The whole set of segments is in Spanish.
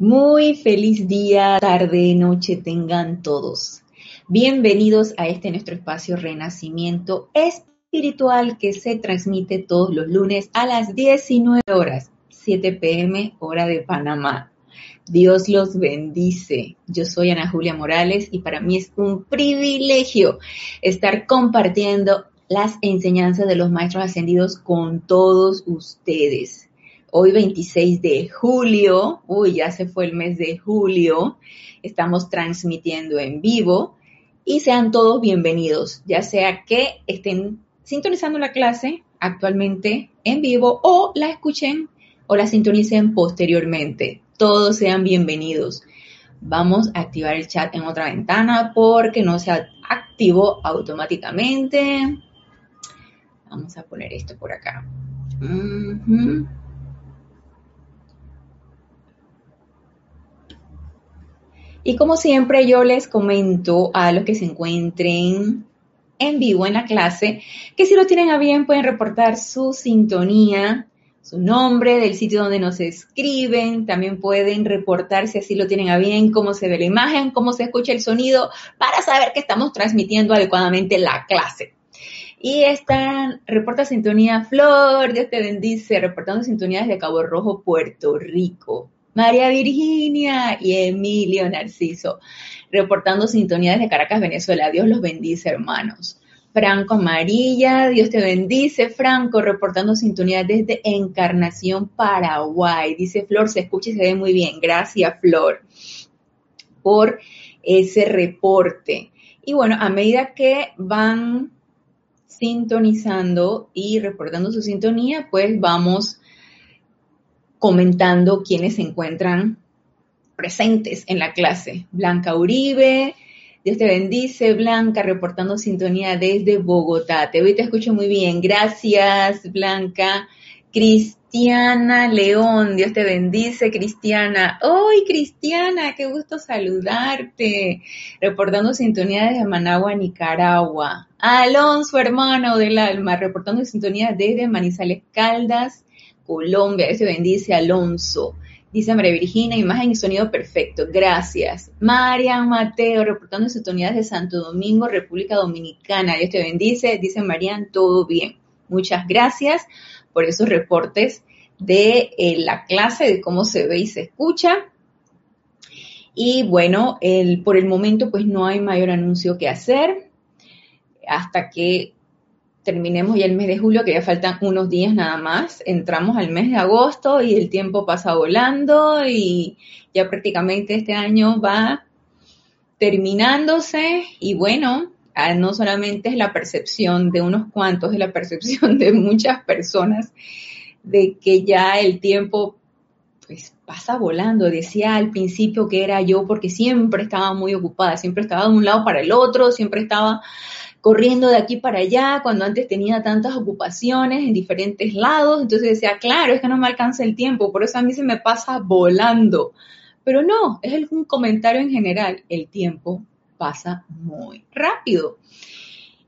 Muy feliz día, tarde, noche tengan todos. Bienvenidos a este nuestro espacio Renacimiento Espiritual que se transmite todos los lunes a las 19 horas, 7 pm hora de Panamá. Dios los bendice. Yo soy Ana Julia Morales y para mí es un privilegio estar compartiendo las enseñanzas de los maestros ascendidos con todos ustedes. Hoy 26 de julio, uy, ya se fue el mes de julio, estamos transmitiendo en vivo y sean todos bienvenidos, ya sea que estén sintonizando la clase actualmente en vivo o la escuchen o la sintonicen posteriormente. Todos sean bienvenidos. Vamos a activar el chat en otra ventana porque no se activó automáticamente. Vamos a poner esto por acá. Y como siempre yo les comento a los que se encuentren en vivo en la clase, que si lo tienen a bien pueden reportar su sintonía, su nombre, del sitio donde nos escriben, también pueden reportar si así lo tienen a bien, cómo se ve la imagen, cómo se escucha el sonido, para saber que estamos transmitiendo adecuadamente la clase. Y esta reporta sintonía Flor, Dios te bendice, reportando sintonía desde Cabo Rojo, Puerto Rico. María Virginia y Emilio Narciso, reportando sintonía desde Caracas, Venezuela. Dios los bendice, hermanos. Franco Amarilla, Dios te bendice, Franco, reportando sintonía desde Encarnación, Paraguay. Dice Flor, se escucha y se ve muy bien. Gracias, Flor, por ese reporte. Y bueno, a medida que van sintonizando y reportando su sintonía, pues vamos comentando quienes se encuentran presentes en la clase. Blanca Uribe, Dios te bendice, Blanca, reportando sintonía desde Bogotá. Te veo y te escucho muy bien. Gracias, Blanca. Cristiana León, Dios te bendice, Cristiana. ¡Hoy, Cristiana! ¡Qué gusto saludarte! Reportando sintonía desde Managua, Nicaragua. Alonso, hermano del alma, reportando sintonía desde Manizales Caldas, Colombia, Dios te bendice, Alonso. Dice María Virginia, imagen y sonido perfecto. Gracias. Marian Mateo, reportando sintonías de Santo Domingo, República Dominicana. Dios te bendice. Dice Marian, todo bien. Muchas gracias por esos reportes de eh, la clase, de cómo se ve y se escucha. Y bueno, por el momento pues no hay mayor anuncio que hacer hasta que terminemos ya el mes de julio, que ya faltan unos días nada más, entramos al mes de agosto y el tiempo pasa volando y ya prácticamente este año va terminándose y bueno, ah, no solamente es la percepción de unos cuantos, es la percepción de muchas personas de que ya el tiempo pues pasa volando. Decía al principio que era yo porque siempre estaba muy ocupada, siempre estaba de un lado para el otro, siempre estaba corriendo de aquí para allá, cuando antes tenía tantas ocupaciones en diferentes lados, entonces decía, claro, es que no me alcanza el tiempo, por eso a mí se me pasa volando. Pero no, es un comentario en general, el tiempo pasa muy rápido.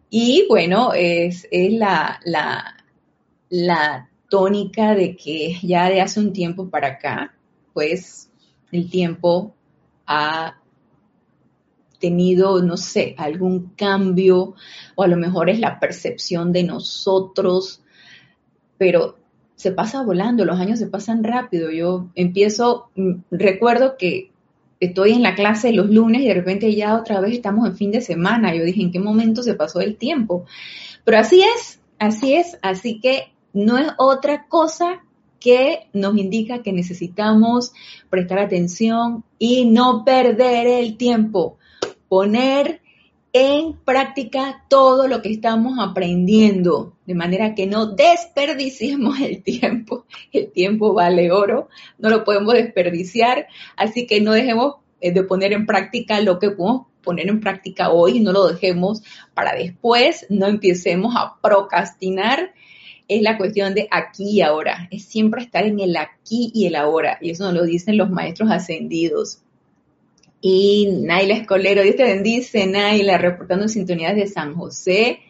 Y bueno, es, la, la, la tónica de que ya de hace un tiempo para acá, pues el tiempo ha tenido, no sé, algún cambio o a lo mejor es la percepción de nosotros, pero se pasa volando, los años se pasan rápido. Yo empiezo, mm, recuerdo que estoy en la clase los lunes y de repente ya otra vez estamos en fin de semana. Yo dije, ¿en qué momento se pasó el tiempo? Pero así es, así es, así que no es otra cosa que nos indica que necesitamos prestar atención y no perder el tiempo poner en práctica todo lo que estamos aprendiendo, de manera que no desperdiciemos el tiempo. El tiempo vale oro, no lo podemos desperdiciar, así que no dejemos eh, de poner en práctica lo que podemos poner en práctica hoy, no lo dejemos para después, no empecemos a procrastinar. Es la cuestión de aquí y ahora, es siempre estar en el aquí y el ahora, y eso nos lo dicen los maestros ascendidos. Y Naila Escolero, Dios te bendice, Naila, reportando sintonías de San José,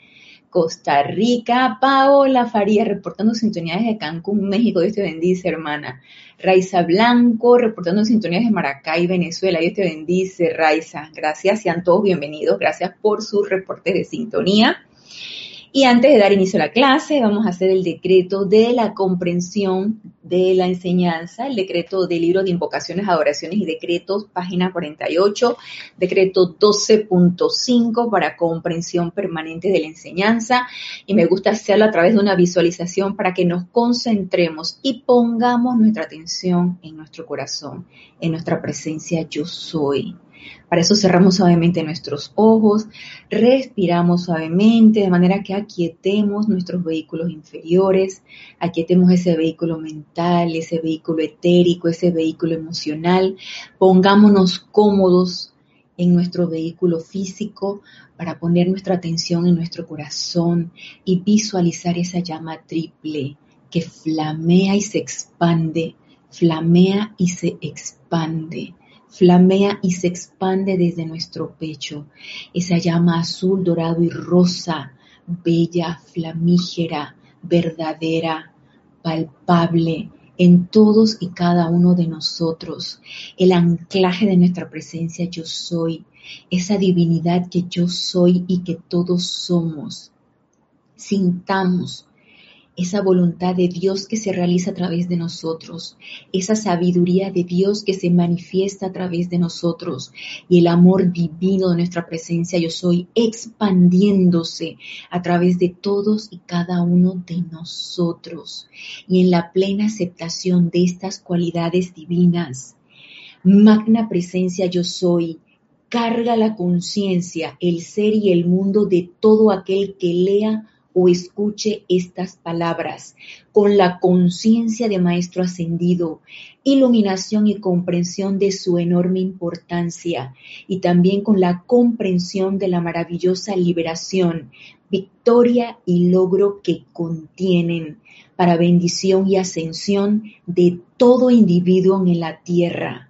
Costa Rica. Paola Faría, reportando sintonías de Cancún, México. Dios te bendice, hermana. Raiza Blanco, reportando sintonías de Maracay, Venezuela. Dios te bendice, Raiza. Gracias, sean todos bienvenidos. Gracias por sus reportes de sintonía. Y antes de dar inicio a la clase, vamos a hacer el decreto de la comprensión de la enseñanza, el decreto del libro de invocaciones, adoraciones y decretos, página 48, decreto 12.5 para comprensión permanente de la enseñanza. Y me gusta hacerlo a través de una visualización para que nos concentremos y pongamos nuestra atención en nuestro corazón, en nuestra presencia yo soy. Para eso cerramos suavemente nuestros ojos, respiramos suavemente de manera que aquietemos nuestros vehículos inferiores, aquietemos ese vehículo mental, ese vehículo etérico, ese vehículo emocional, pongámonos cómodos en nuestro vehículo físico para poner nuestra atención en nuestro corazón y visualizar esa llama triple que flamea y se expande, flamea y se expande flamea y se expande desde nuestro pecho. Esa llama azul, dorado y rosa, bella, flamígera, verdadera, palpable en todos y cada uno de nosotros. El anclaje de nuestra presencia yo soy, esa divinidad que yo soy y que todos somos. Sintamos esa voluntad de Dios que se realiza a través de nosotros, esa sabiduría de Dios que se manifiesta a través de nosotros y el amor divino de nuestra presencia yo soy expandiéndose a través de todos y cada uno de nosotros y en la plena aceptación de estas cualidades divinas. Magna presencia yo soy, carga la conciencia, el ser y el mundo de todo aquel que lea o escuche estas palabras con la conciencia de Maestro Ascendido, iluminación y comprensión de su enorme importancia y también con la comprensión de la maravillosa liberación, victoria y logro que contienen para bendición y ascensión de todo individuo en la tierra.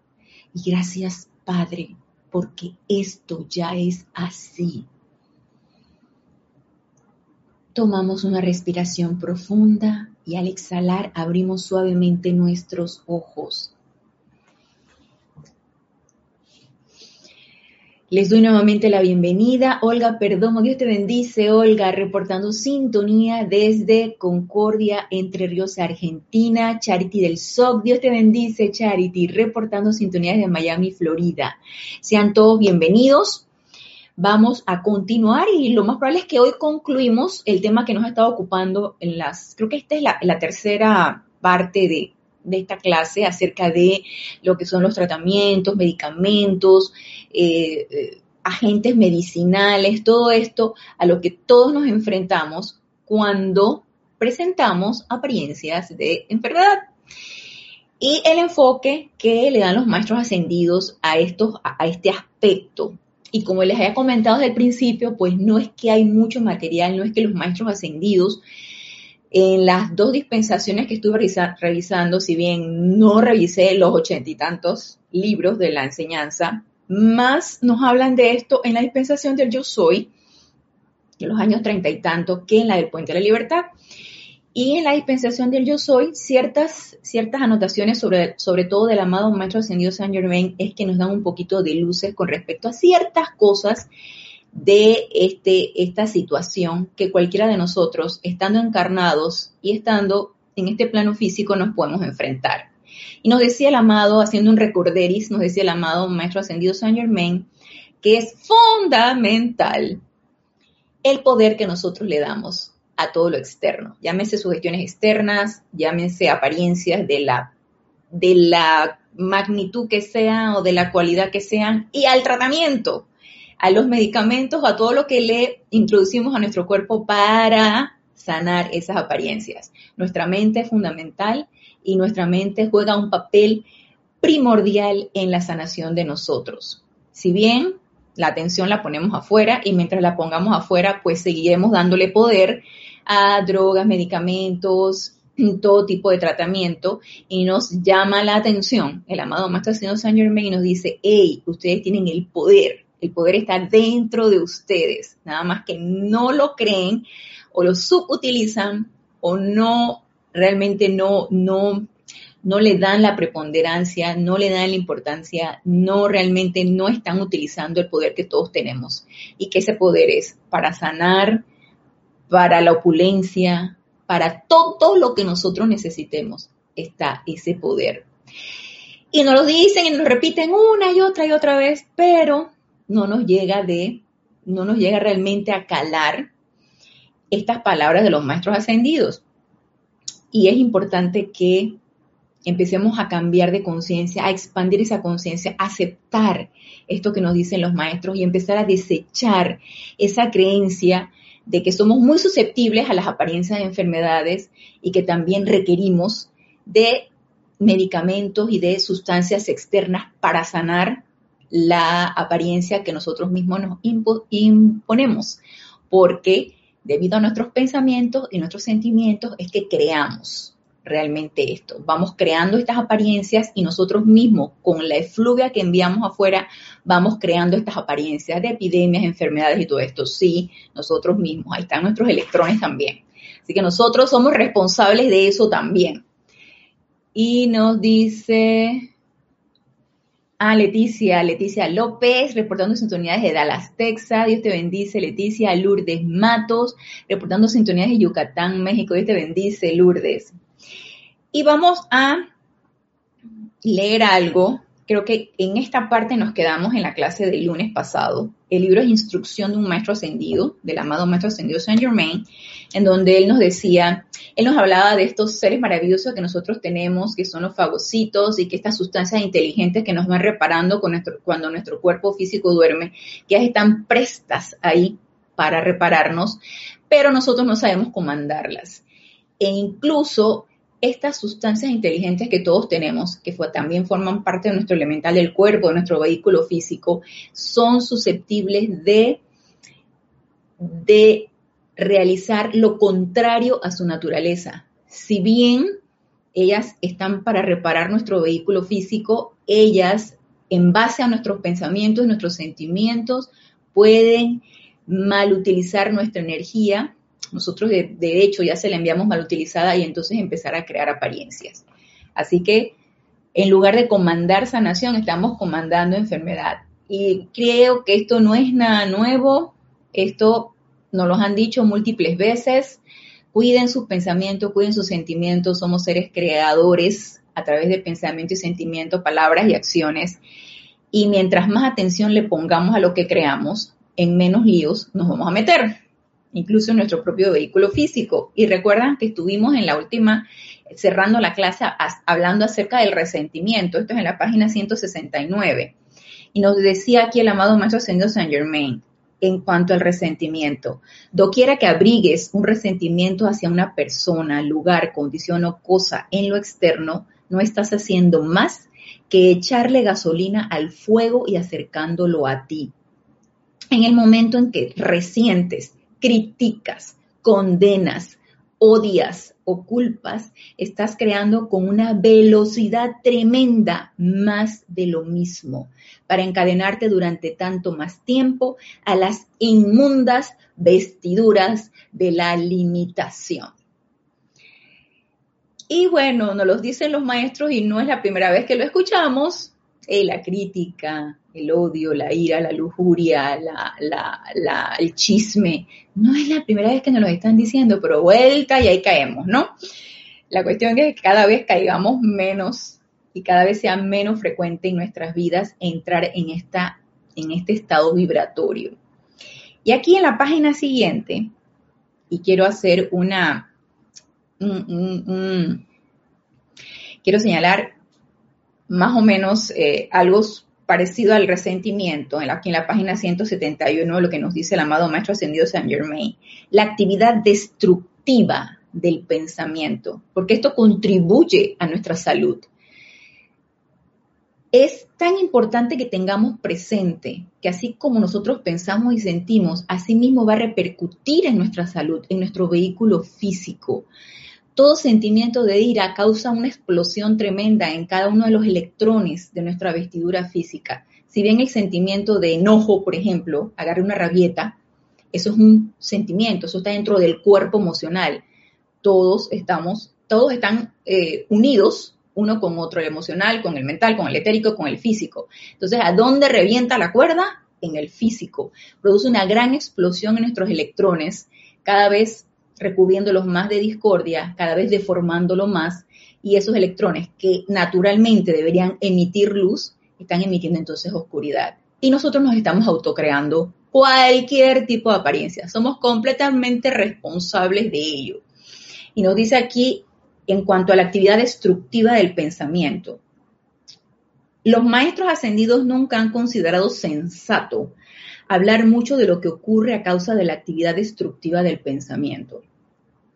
Y gracias, Padre, porque esto ya es así. Tomamos una respiración profunda y al exhalar abrimos suavemente nuestros ojos. Les doy nuevamente la bienvenida. Olga Perdomo, Dios te bendice. Olga, reportando sintonía desde Concordia, Entre Ríos, Argentina. Charity del SOC, Dios te bendice, Charity, reportando sintonía desde Miami, Florida. Sean todos bienvenidos. Vamos a continuar y lo más probable es que hoy concluimos el tema que nos ha estado ocupando en las, creo que esta es la, tercera parte de, de esta clase acerca de lo que son los tratamientos, medicamentos, eh, eh, agentes medicinales, todo esto a lo que todos nos enfrentamos cuando presentamos apariencias de enfermedad. Y el enfoque que le dan los maestros ascendidos a, estos, a este aspecto. Y como les había comentado desde el principio, pues no es que hay mucho material, no es que los maestros ascendidos en las dos dispensaciones que estuve revisando, si bien no revisé los ochenta y tantos libros de la enseñanza, más nos hablan de esto en la dispensación del yo soy, de los años treinta y tanto, que en la del Puente de la Libertad. Y en la dispensación del yo soy, ciertas, ciertas anotaciones sobre, sobre todo del amado Maestro Ascendido Saint Germain es que nos dan un poquito de luces con respecto a ciertas cosas de este, esta situación que cualquiera de nosotros, estando encarnados y estando en este plano físico, nos podemos enfrentar. Y nos decía el amado, haciendo un recorderis, nos decía el amado Maestro Ascendido Saint Germain, que es fundamental el poder que nosotros le damos a todo lo externo. Llámese sugestiones externas, llámese apariencias de la, de la magnitud que sean o de la cualidad que sean, y al tratamiento a los medicamentos, a todo lo que le introducimos a nuestro cuerpo para sanar esas apariencias. Nuestra mente es fundamental y nuestra mente juega un papel primordial en la sanación de nosotros. Si bien la atención la ponemos afuera y mientras la pongamos afuera, pues seguiremos dándole poder a drogas, medicamentos, todo tipo de tratamiento y nos llama la atención. El amado Maestro Señor Saint Germain nos dice, hey, ustedes tienen el poder, el poder está dentro de ustedes, nada más que no lo creen o lo subutilizan o no, realmente no, no, no le dan la preponderancia, no le dan la importancia, no realmente no están utilizando el poder que todos tenemos y que ese poder es para sanar, para la opulencia, para todo lo que nosotros necesitemos está ese poder. Y nos lo dicen y nos repiten una y otra y otra vez, pero no nos llega de, no nos llega realmente a calar estas palabras de los maestros ascendidos. Y es importante que empecemos a cambiar de conciencia, a expandir esa conciencia, a aceptar esto que nos dicen los maestros y empezar a desechar esa creencia de que somos muy susceptibles a las apariencias de enfermedades y que también requerimos de medicamentos y de sustancias externas para sanar la apariencia que nosotros mismos nos imponemos, porque debido a nuestros pensamientos y nuestros sentimientos es que creamos realmente esto. Vamos creando estas apariencias y nosotros mismos, con la efluvia que enviamos afuera, vamos creando estas apariencias de epidemias, enfermedades y todo esto. Sí, nosotros mismos. Ahí están nuestros electrones también. Así que nosotros somos responsables de eso también. Y nos dice, Ah, Leticia, Leticia López, reportando sintonía desde Dallas, Texas. Dios te bendice, Leticia. Lourdes Matos, reportando sintonía desde Yucatán, México. Dios te bendice, Lourdes. Y vamos a leer algo. Creo que en esta parte nos quedamos en la clase del lunes pasado. El libro es Instrucción de un Maestro Ascendido, del amado Maestro Ascendido Saint Germain, en donde él nos decía, él nos hablaba de estos seres maravillosos que nosotros tenemos, que son los fagocitos y que estas sustancias inteligentes que nos van reparando cuando nuestro cuerpo físico duerme, que están prestas ahí para repararnos, pero nosotros no sabemos comandarlas. E incluso estas sustancias inteligentes que todos tenemos, que también forman parte de nuestro elemental del cuerpo, de nuestro vehículo físico, son susceptibles de, de realizar lo contrario a su naturaleza. Si bien ellas están para reparar nuestro vehículo físico, ellas, en base a nuestros pensamientos, nuestros sentimientos, pueden malutilizar nuestra energía. Nosotros, de, de hecho, ya se la enviamos mal utilizada y entonces empezar a crear apariencias. Así que, en lugar de comandar sanación, estamos comandando enfermedad. Y creo que esto no es nada nuevo. Esto nos lo han dicho múltiples veces. Cuiden sus pensamientos, cuiden sus sentimientos. Somos seres creadores a través de pensamiento y sentimiento, palabras y acciones. Y mientras más atención le pongamos a lo que creamos, en menos líos nos vamos a meter, incluso en nuestro propio vehículo físico. Y recuerdan que estuvimos en la última, cerrando la clase, hablando acerca del resentimiento. Esto es en la página 169. Y nos decía aquí el amado Maestro Ascendido Saint Germain, en cuanto al resentimiento. Doquiera que abrigues un resentimiento hacia una persona, lugar, condición o cosa en lo externo, no estás haciendo más que echarle gasolina al fuego y acercándolo a ti. En el momento en que resientes, criticas, condenas, odias culpas, estás creando con una velocidad tremenda más de lo mismo para encadenarte durante tanto más tiempo a las inmundas vestiduras de la limitación. Y bueno, nos lo dicen los maestros y no es la primera vez que lo escuchamos. Eh, la crítica, el odio, la ira, la lujuria, el chisme. No es la primera vez que nos lo están diciendo, pero vuelta y ahí caemos, ¿no? La cuestión es que cada vez caigamos menos y cada vez sea menos frecuente en nuestras vidas entrar en, esta, en este estado vibratorio. Y aquí en la página siguiente, y quiero hacer una, quiero señalar más o menos eh, algo parecido al resentimiento, aquí en la página 171, lo que nos dice el amado Maestro Ascendido Saint Germain, la actividad destructiva del pensamiento, porque esto contribuye a nuestra salud. Es tan importante que tengamos presente que así como nosotros pensamos y sentimos, así mismo va a repercutir en nuestra salud, en nuestro vehículo físico. Todo sentimiento de ira causa una explosión tremenda en cada uno de los electrones de nuestra vestidura física. Si bien el sentimiento de enojo, por ejemplo, agarre una rabieta, eso es un sentimiento, eso está dentro del cuerpo emocional. Todos estamos, todos están eh, unidos uno con otro, el emocional, con el mental, con el etérico, con el físico. Entonces, ¿a dónde revienta la cuerda? En el físico. Produce una gran explosión en nuestros electrones, cada vez recubriéndolos más de discordia, cada vez deformándolo más, y esos electrones que naturalmente deberían emitir luz, están emitiendo entonces oscuridad. Y nosotros nos estamos autocreando cualquier tipo de apariencia. Somos completamente responsables de ello. Y nos dice aquí en cuanto a la actividad destructiva del pensamiento. Los maestros ascendidos nunca han considerado sensato hablar mucho de lo que ocurre a causa de la actividad destructiva del pensamiento.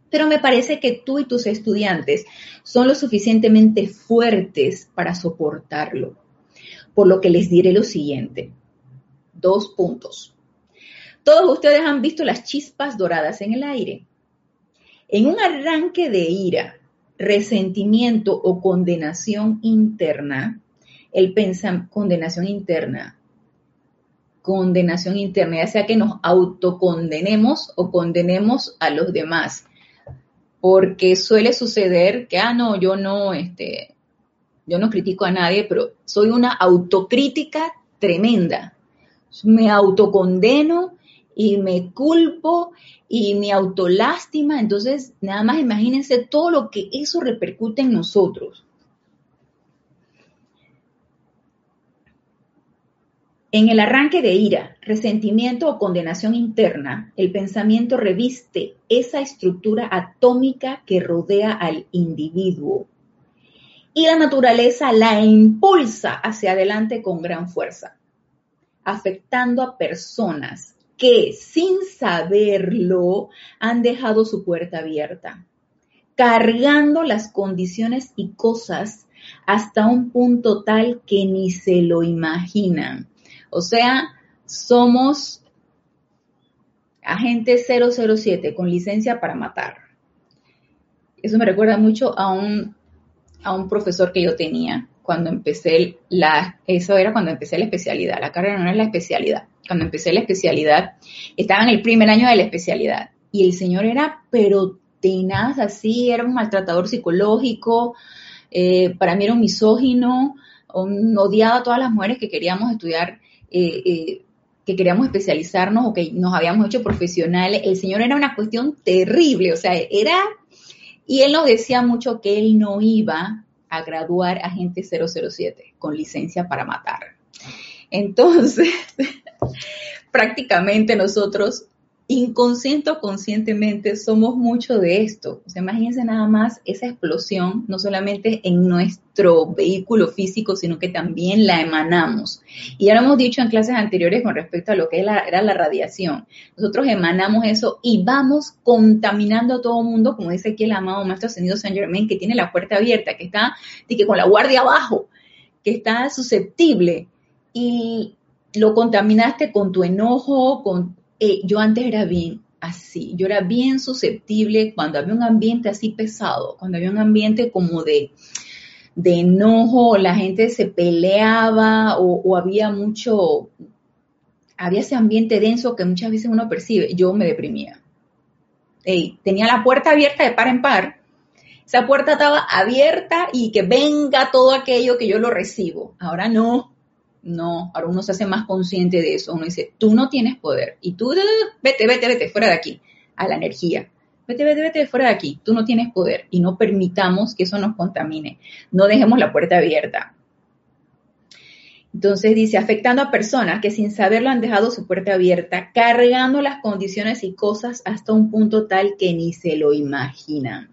Pero me parece que tú y tus estudiantes son lo suficientemente fuertes para soportarlo. Por lo que les diré lo siguiente. Dos puntos. Todos ustedes han visto las chispas doradas en el aire. En un arranque de ira, resentimiento o condenación interna, el pensamiento, condenación interna, condenación interna, ya sea que nos autocondenemos o condenemos a los demás, porque suele suceder que, ah, no, yo no, este, yo no critico a nadie, pero soy una autocrítica tremenda. Me autocondeno y me culpo y mi autolástima. Entonces, nada más imagínense todo lo que eso repercute en nosotros. En el arranque de ira, resentimiento o condenación interna, el pensamiento reviste esa estructura atómica que rodea al individuo y la naturaleza la impulsa hacia adelante con gran fuerza, afectando a personas que sin saberlo han dejado su puerta abierta, cargando las condiciones y cosas hasta un punto tal que ni se lo imaginan. O sea, somos agente 007 con licencia para matar. Eso me recuerda mucho a un, a un profesor que yo tenía cuando empecé la, eso era cuando empecé la especialidad, la carrera no es la especialidad cuando empecé la especialidad, estaba en el primer año de la especialidad y el señor era, pero tenaz, así, era un maltratador psicológico, eh, para mí era un misógino, odiaba a todas las mujeres que queríamos estudiar, eh, eh, que queríamos especializarnos o que nos habíamos hecho profesionales. El señor era una cuestión terrible, o sea, era, y él nos decía mucho que él no iba a graduar agente 007 con licencia para matar. Entonces, prácticamente nosotros, inconsciente o conscientemente, somos mucho de esto. O sea, imagínense nada más esa explosión, no solamente en nuestro vehículo físico, sino que también la emanamos. Y ya hemos dicho en clases anteriores con respecto a lo que era la radiación. Nosotros emanamos eso y vamos contaminando a todo mundo, como dice aquí el amado Maestro Ascendido Saint Germain, que tiene la puerta abierta, que está que con la guardia abajo, que está susceptible. Y lo contaminaste con tu enojo, con... Eh, yo antes era bien así, yo era bien susceptible cuando había un ambiente así pesado, cuando había un ambiente como de, de enojo, la gente se peleaba o, había mucho, había ese ambiente denso que muchas veces uno percibe, yo me deprimía. tenía la puerta abierta de par en par, esa puerta estaba abierta y que venga todo aquello que yo lo recibo. Ahora no, no, ahora uno se hace más consciente de eso. Uno dice, tú no tienes poder. Y tú, vete, vete, vete, fuera de aquí, a la energía. Vete, vete, vete, fuera de aquí. Tú no tienes poder. Y no permitamos que eso nos contamine. No dejemos la puerta abierta. Entonces dice, afectando a personas que sin saberlo han dejado su puerta abierta, cargando las condiciones y cosas hasta un punto tal que ni se lo imaginan.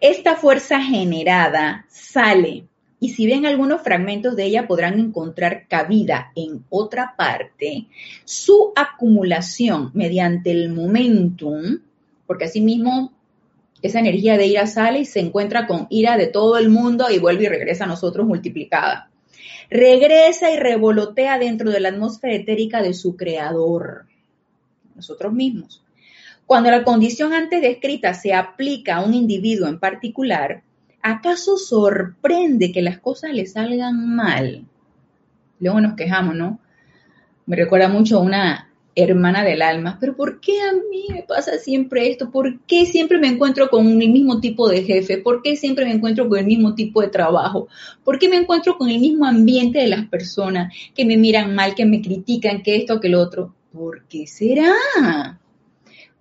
Esta fuerza generada sale y si ven algunos fragmentos de ella podrán encontrar cabida en otra parte, su acumulación mediante el momentum, porque asimismo esa energía de ira sale y se encuentra con ira de todo el mundo y vuelve y regresa a nosotros multiplicada. Regresa y revolotea dentro de la atmósfera etérica de su creador, nosotros mismos. Cuando la condición antes descrita se aplica a un individuo en particular, ¿acaso sorprende que las cosas le salgan mal? Luego nos quejamos, ¿no? Me recuerda mucho una hermana del alma, pero ¿por qué a mí me pasa siempre esto? ¿Por qué siempre me encuentro con el mismo tipo de jefe? ¿Por qué siempre me encuentro con el mismo tipo de trabajo? ¿Por qué me encuentro con el mismo ambiente de las personas que me miran mal, que me critican, que esto, que lo otro? ¿Por qué será?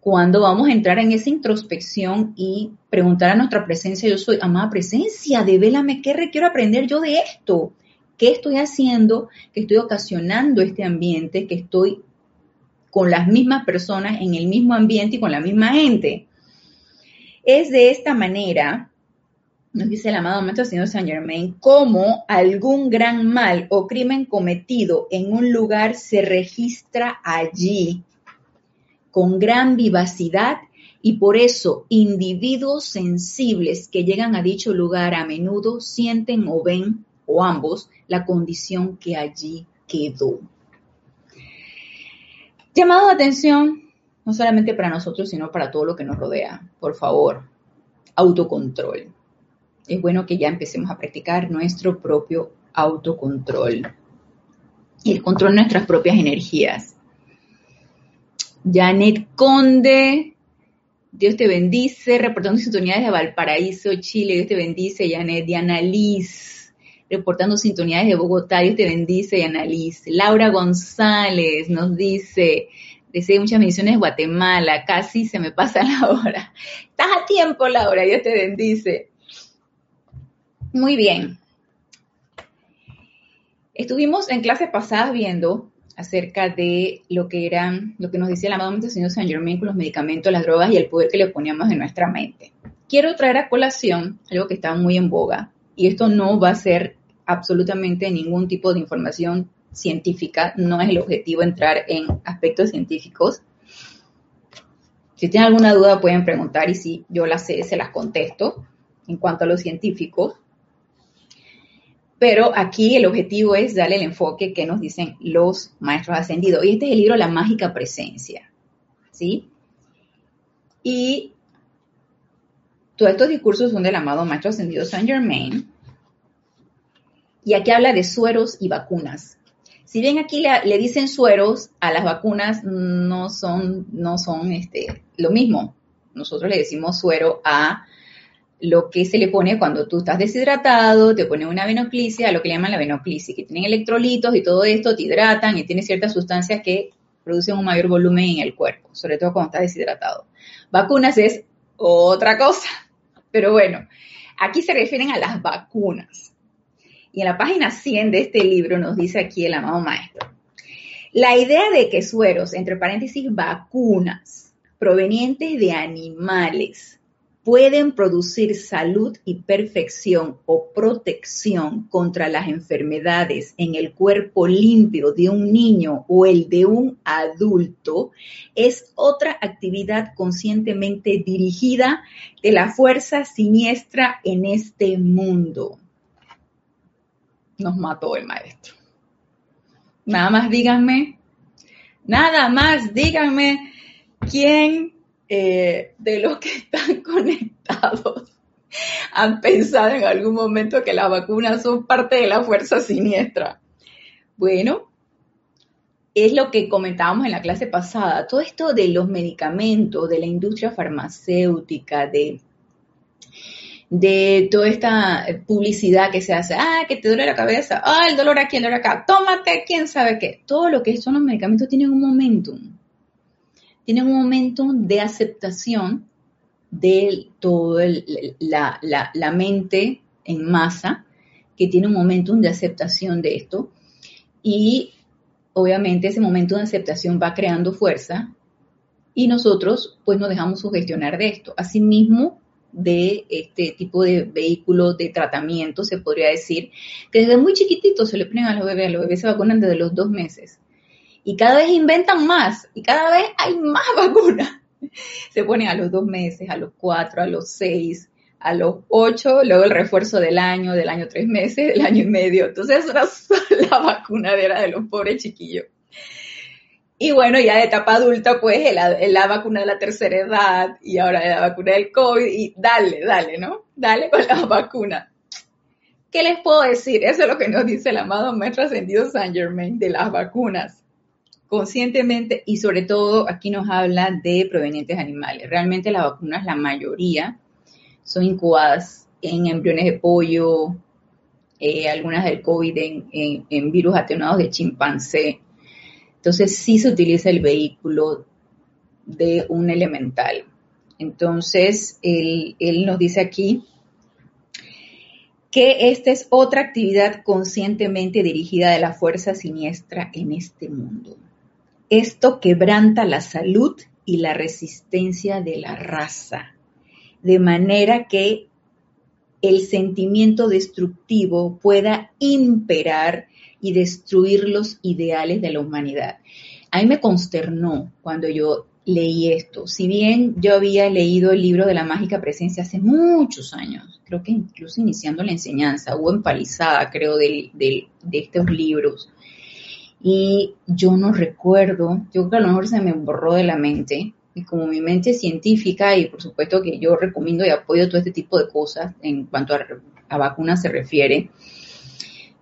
Cuando vamos a entrar en esa introspección y preguntar a nuestra presencia, yo soy amada presencia, devélame qué requiero aprender yo de esto. ¿Qué estoy haciendo? que estoy ocasionando este ambiente? que estoy con las mismas personas, en el mismo ambiente y con la misma gente. Es de esta manera, nos dice el amado Maestro Señor Saint Germain, como algún gran mal o crimen cometido en un lugar se registra allí con gran vivacidad y por eso individuos sensibles que llegan a dicho lugar a menudo sienten o ven, o ambos, la condición que allí quedó. Llamado de atención, no solamente para nosotros, sino para todo lo que nos rodea. Por favor, autocontrol. Es bueno que ya empecemos a practicar nuestro propio autocontrol y el control de nuestras propias energías. Janet Conde, Dios te bendice, reportando sintonías de Valparaíso, Chile, Dios te bendice, Janet, Diana Liz, reportando sintonías de Bogotá, Dios te bendice, Diana Liz. Laura González nos dice, deseo muchas bendiciones de Guatemala, casi se me pasa la hora. Estás a tiempo, Laura, Dios te bendice. Muy bien. Estuvimos en clases pasadas viendo acerca de lo que eran, lo que nos decía el amado Señor San Germain con los medicamentos, las drogas y el poder que le poníamos en nuestra mente. Quiero traer a colación algo que está muy en boga, y esto no va a ser absolutamente ningún tipo de información científica, no es el objetivo entrar en aspectos científicos. Si tienen alguna duda pueden preguntar y si yo las sé, se las contesto en cuanto a los científicos. Pero aquí el objetivo es darle el enfoque que nos dicen los maestros ascendidos. Y este es el libro La mágica presencia. ¿Sí? Y todos estos discursos son del amado maestro ascendido Saint Germain. Y aquí habla de sueros y vacunas. Si bien aquí le, dicen sueros, a las vacunas no son, no son este, lo mismo. Nosotros le decimos suero a lo que se le pone cuando tú estás deshidratado, te ponen una venoclisis, a lo que le llaman la venoclisis, que tienen electrolitos y todo esto, te hidratan y tiene ciertas sustancias que producen un mayor volumen en el cuerpo, sobre todo cuando estás deshidratado. Vacunas es otra cosa, pero bueno, aquí se refieren a las vacunas. Y en la página 100 de este libro nos dice aquí el amado maestro, la idea de que sueros, entre paréntesis, vacunas provenientes de animales, pueden producir salud y perfección o protección contra las enfermedades en el cuerpo limpio de un niño o el de un adulto es otra actividad conscientemente dirigida de la fuerza siniestra en este mundo. Nos mató el maestro. Nada más díganme, nada más díganme quién eh, de los que están conectados han pensado en algún momento que las vacunas son parte de la fuerza siniestra. Bueno, es lo que comentábamos en la clase pasada. Todo esto de los medicamentos, de la industria farmacéutica, de, de toda esta publicidad que se hace, ah, que te duele la cabeza, ah, el dolor aquí, el dolor acá, tómate, quién sabe qué. Todo lo que son los medicamentos tienen un momentum tienen un momento de aceptación de toda la, la, mente en masa, que tiene un momento de aceptación de esto. Y obviamente ese momento de aceptación va creando fuerza y nosotros pues nos dejamos sugestionar de esto. Asimismo, de este tipo de vehículos de tratamiento, se podría decir, que desde muy chiquititos se le ponen a los bebés, a los bebés se vacunan desde los dos meses. Y cada vez inventan más, y cada vez hay más vacunas. Se ponen a los dos meses, a los cuatro, a los seis, a los ocho, luego el refuerzo del año, del año tres meses, del año y medio. Entonces era la vacunadera de los pobres chiquillos. Y bueno, ya de etapa adulta, pues la, la vacuna de la tercera edad y ahora la vacuna del COVID y dale, dale, ¿no? Dale con la vacuna. ¿Qué les puedo decir? Eso es lo que nos dice el amado Maestro Ascendido San Germain de las vacunas. Conscientemente y sobre todo aquí nos habla de provenientes animales. Realmente las vacunas, la mayoría, son incubadas en embriones de pollo, eh, algunas del COVID en, en virus atenuados de chimpancé, entonces sí se utiliza el vehículo de un elemental. Entonces, él, nos dice aquí que esta es otra actividad conscientemente dirigida de la fuerza siniestra en este mundo. Esto quebranta la salud y la resistencia de la raza, de manera que el sentimiento destructivo pueda imperar y destruir los ideales de la humanidad. A mí me consternó cuando yo leí esto. Si bien yo había leído el libro de la mágica presencia hace muchos años, creo que incluso iniciando la enseñanza, o empalizada, creo, de, de, estos libros, y yo no recuerdo, yo creo que a lo mejor se me borró de la mente, y como mi mente es científica, y por supuesto que yo recomiendo y apoyo todo este tipo de cosas en cuanto a, vacunas se refiere,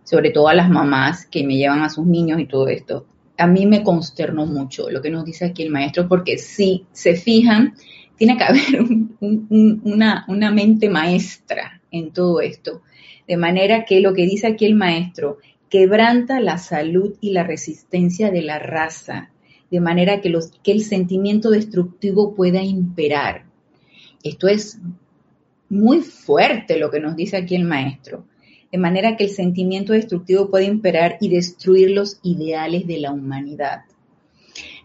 sobre todo a las mamás que me llevan a sus niños y todo esto. A mí me consternó mucho lo que nos dice aquí el maestro, porque si se fijan, tiene que haber una, una mente maestra en todo esto. De manera que lo que dice aquí el maestro, quebranta la salud y la resistencia de la raza, de manera que, el sentimiento destructivo pueda imperar. Esto es muy fuerte lo que nos dice aquí el maestro de manera que el sentimiento destructivo puede imperar y destruir los ideales de la humanidad.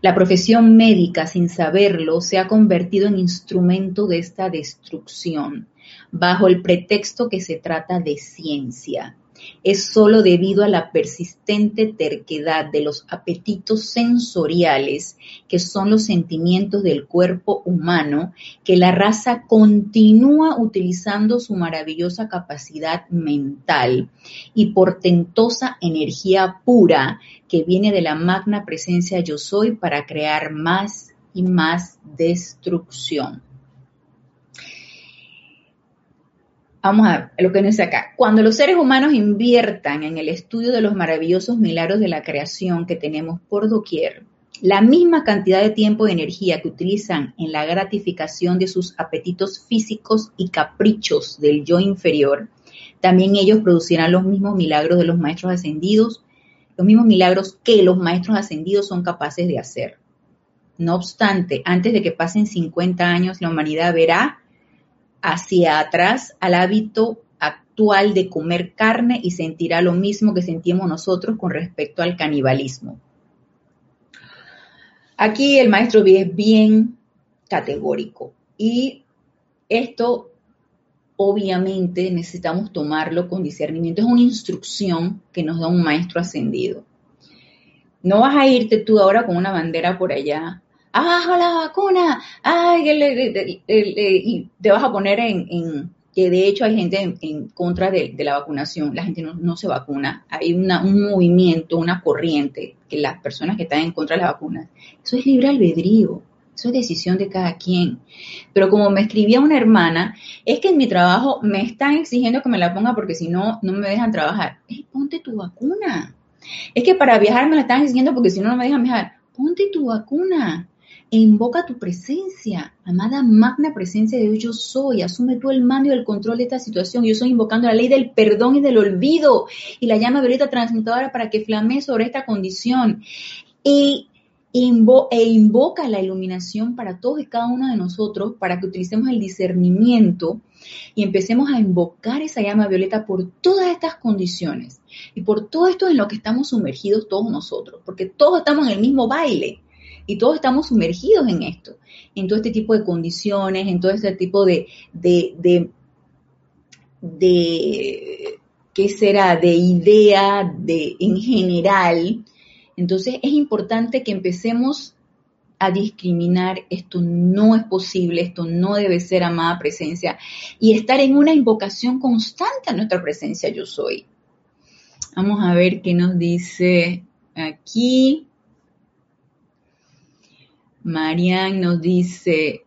La profesión médica, sin saberlo, se ha convertido en instrumento de esta destrucción, bajo el pretexto que se trata de ciencia es sólo debido a la persistente terquedad de los apetitos sensoriales, que son los sentimientos del cuerpo humano, que la raza continúa utilizando su maravillosa capacidad mental y portentosa energía pura que viene de la magna presencia yo soy para crear más y más destrucción. Vamos a ver lo que dice acá. Cuando los seres humanos inviertan en el estudio de los maravillosos milagros de la creación que tenemos por doquier, la misma cantidad de tiempo y energía que utilizan en la gratificación de sus apetitos físicos y caprichos del yo inferior, también ellos producirán los mismos milagros de los maestros ascendidos, los mismos milagros que los maestros ascendidos son capaces de hacer. No obstante, antes de que pasen 50 años, la humanidad verá hacia atrás al hábito actual de comer carne y sentirá lo mismo que sentimos nosotros con respecto al canibalismo. Aquí el maestro es bien categórico y esto obviamente necesitamos tomarlo con discernimiento. Es una instrucción que nos da un maestro ascendido. No vas a irte tú ahora con una bandera por allá abajo la vacuna, ay, y te vas a poner en, que de hecho hay gente en, contra de, la vacunación, la gente no, se vacuna, hay un movimiento, una corriente, que las personas que están en contra de la vacuna, eso es libre albedrío, eso es decisión de cada quien. Pero como me escribía una hermana, es que en mi trabajo me están exigiendo que me la ponga porque si no, no me dejan trabajar. ponte tu vacuna. Es que para viajar me la están exigiendo porque si no, no me dejan viajar. Ponte tu vacuna e invoca tu presencia, amada magna presencia de Dios, yo soy, asume tú el mando y el control de esta situación, yo estoy invocando la ley del perdón y del olvido y la llama violeta transmutadora para que flame sobre esta condición. Y e invoca la iluminación para todos y cada uno de nosotros para que utilicemos el discernimiento y empecemos a invocar esa llama violeta por todas estas condiciones y por todo esto en lo que estamos sumergidos todos nosotros, porque todos estamos en el mismo baile Y todos estamos sumergidos en esto, en todo este tipo de condiciones, en todo este tipo de, de, de, ¿qué será? De idea, de, en general. Entonces es importante que empecemos a discriminar, esto no es posible, esto no debe ser amada presencia, y estar en una invocación constante a nuestra presencia yo soy. Vamos a ver qué nos dice aquí. Marian nos dice,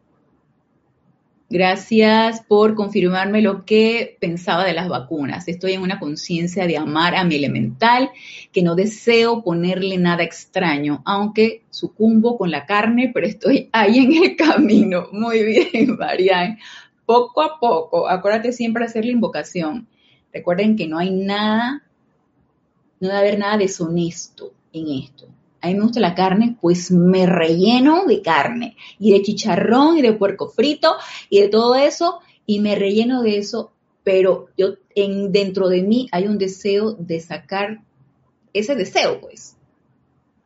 gracias por confirmarme lo que pensaba de las vacunas. Estoy en una conciencia de amar a mi elemental, que no deseo ponerle nada extraño, aunque sucumbo con la carne, pero estoy ahí en el camino. Muy bien, Marian. Poco a poco, acuérdate siempre hacer la invocación. Recuerden que no hay nada, no debe haber nada deshonesto en esto a mí me gusta la carne, pues me relleno de carne y de chicharrón y de puerco frito y de todo eso y me relleno de eso, pero yo en, dentro de mí hay un deseo de sacar ese deseo, pues.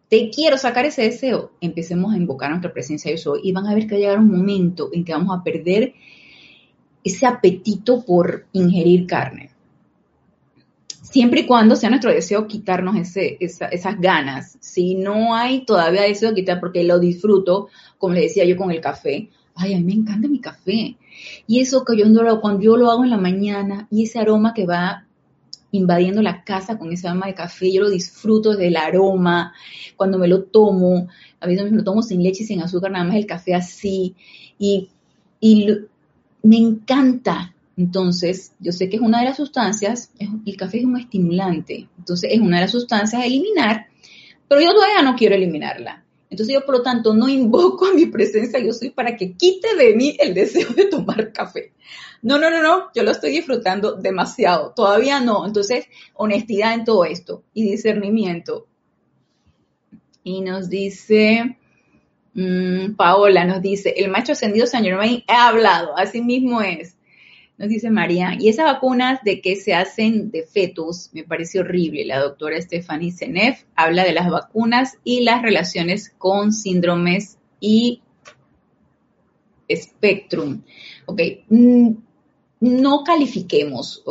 Te quiero sacar ese deseo. Empecemos a invocar nuestra presencia de soy y van a ver que va a llegar un momento en que vamos a perder ese apetito por ingerir carne siempre y cuando sea nuestro deseo quitarnos esas ganas. Si no hay todavía deseo de quitar, porque lo disfruto, como le decía yo con el café, ay, a mí me encanta mi café. Y eso que yo cuando yo lo hago en la mañana y ese aroma que va invadiendo la casa con ese aroma de café, yo lo disfruto del aroma, cuando me lo tomo, a veces me lo tomo sin leche y sin azúcar, nada más el café así, y, y me encanta entonces, yo sé que es una de las sustancias, el café es un estimulante, entonces es una de las sustancias a eliminar, pero yo todavía no quiero eliminarla. Entonces yo, por lo tanto, no invoco a mi presencia, yo soy para que quite de mí el deseo de tomar café. No, no, no, no, yo lo estoy disfrutando demasiado, todavía no. Entonces, honestidad en todo esto y discernimiento. Y nos dice, mm, Paola nos dice, el maestro ascendido San Germain ha hablado, así mismo es nos dice María, y esas vacunas de que se hacen de fetos, me parece horrible. La doctora Stephanie Senef habla de las vacunas y las relaciones con síndromes y spectrum. Ok, mm, no califiquemos.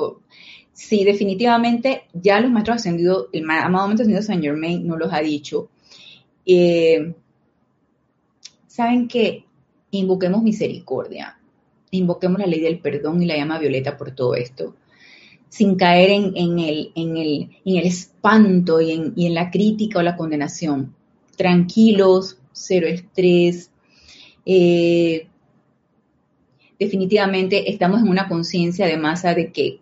Sí, definitivamente ya los maestros ascendidos, el amado maestro ascendido Saint Germain nos los ha dicho. Eh, Saben que invoquemos misericordia invoquemos la ley del perdón y la llama violeta por todo esto, sin caer en, el, en, el, espanto y en, la crítica o la condenación. Tranquilos, cero estrés. Eh, definitivamente estamos en una conciencia de masa de que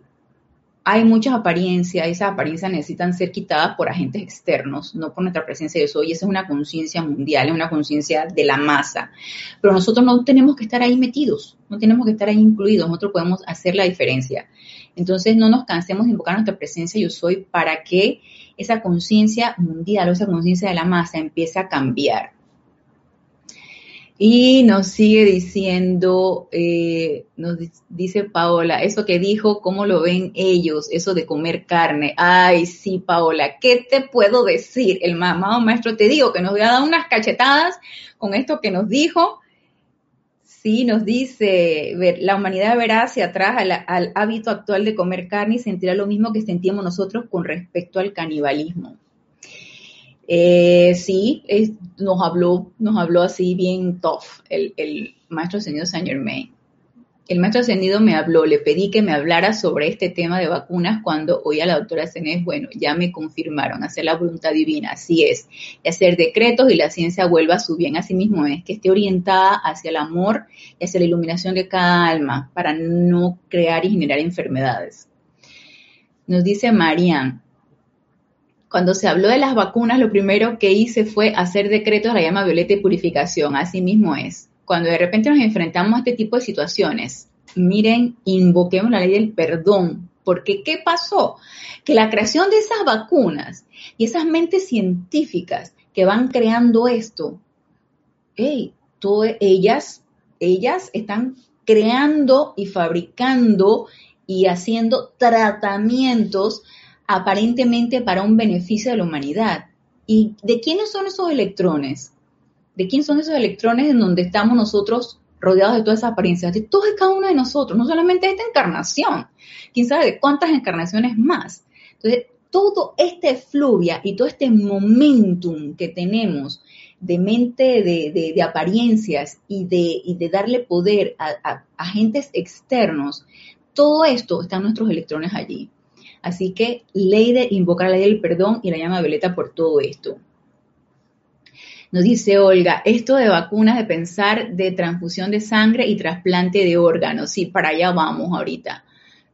hay muchas apariencias, esas apariencias necesitan ser quitadas por agentes externos, no por nuestra presencia de eso. Y esa es una conciencia mundial, es una conciencia de la masa. Pero nosotros no tenemos que estar ahí metidos, no tenemos que estar ahí incluidos, nosotros podemos hacer la diferencia. Entonces no nos cansemos de invocar nuestra presencia yo soy para que esa conciencia mundial o esa conciencia de la masa empiece a cambiar. Y nos sigue diciendo, eh, nos dice Paola, eso que dijo, ¿cómo lo ven ellos? Eso de comer carne. Ay, sí, Paola, ¿qué te puedo decir? El mamado maestro te digo que nos había dado unas cachetadas con esto que nos dijo. Sí, nos dice, la humanidad verá hacia atrás al, al hábito actual de comer carne y sentirá lo mismo que sentíamos nosotros con respecto al canibalismo. Eh, sí, nos habló, nos habló así bien tough el, el maestro ascendido Saint Germain. El maestro ascendido me habló, le pedí que me hablara sobre este tema de vacunas cuando oí a la doctora Cenés, bueno, ya me confirmaron, hacer la voluntad divina, así es, y hacer decretos y la ciencia vuelva a su bien, así mismo es, que esté orientada hacia el amor y hacia la iluminación de cada alma, para no crear y generar enfermedades. Nos dice Marian, cuando se habló de las vacunas, lo primero que hice fue hacer decretos a la llama violeta y purificación. Así mismo es. Cuando de repente nos enfrentamos a este tipo de situaciones, miren, invoquemos la ley del perdón. Porque, ¿qué pasó? Que la creación de esas vacunas y esas mentes científicas que van creando esto, hey, ellas, ellas están creando y fabricando y haciendo tratamientos aparentemente para un beneficio de la humanidad. ¿Y de quiénes son esos electrones? ¿De quién son esos electrones en donde estamos nosotros rodeados de todas esas apariencias? De todos y cada uno de nosotros, no solamente de esta encarnación. ¿Quién sabe de cuántas encarnaciones más? Entonces, todo este fluvia y todo este momentum que tenemos de mente, de, apariencias y de, darle poder a, a agentes externos, todo esto está en nuestros electrones allí. Así que ley de invocar la ley del perdón y la llama violeta por todo esto. Nos dice Olga, esto de vacunas, de pensar de transfusión de sangre y trasplante de órganos. Sí, para allá vamos ahorita.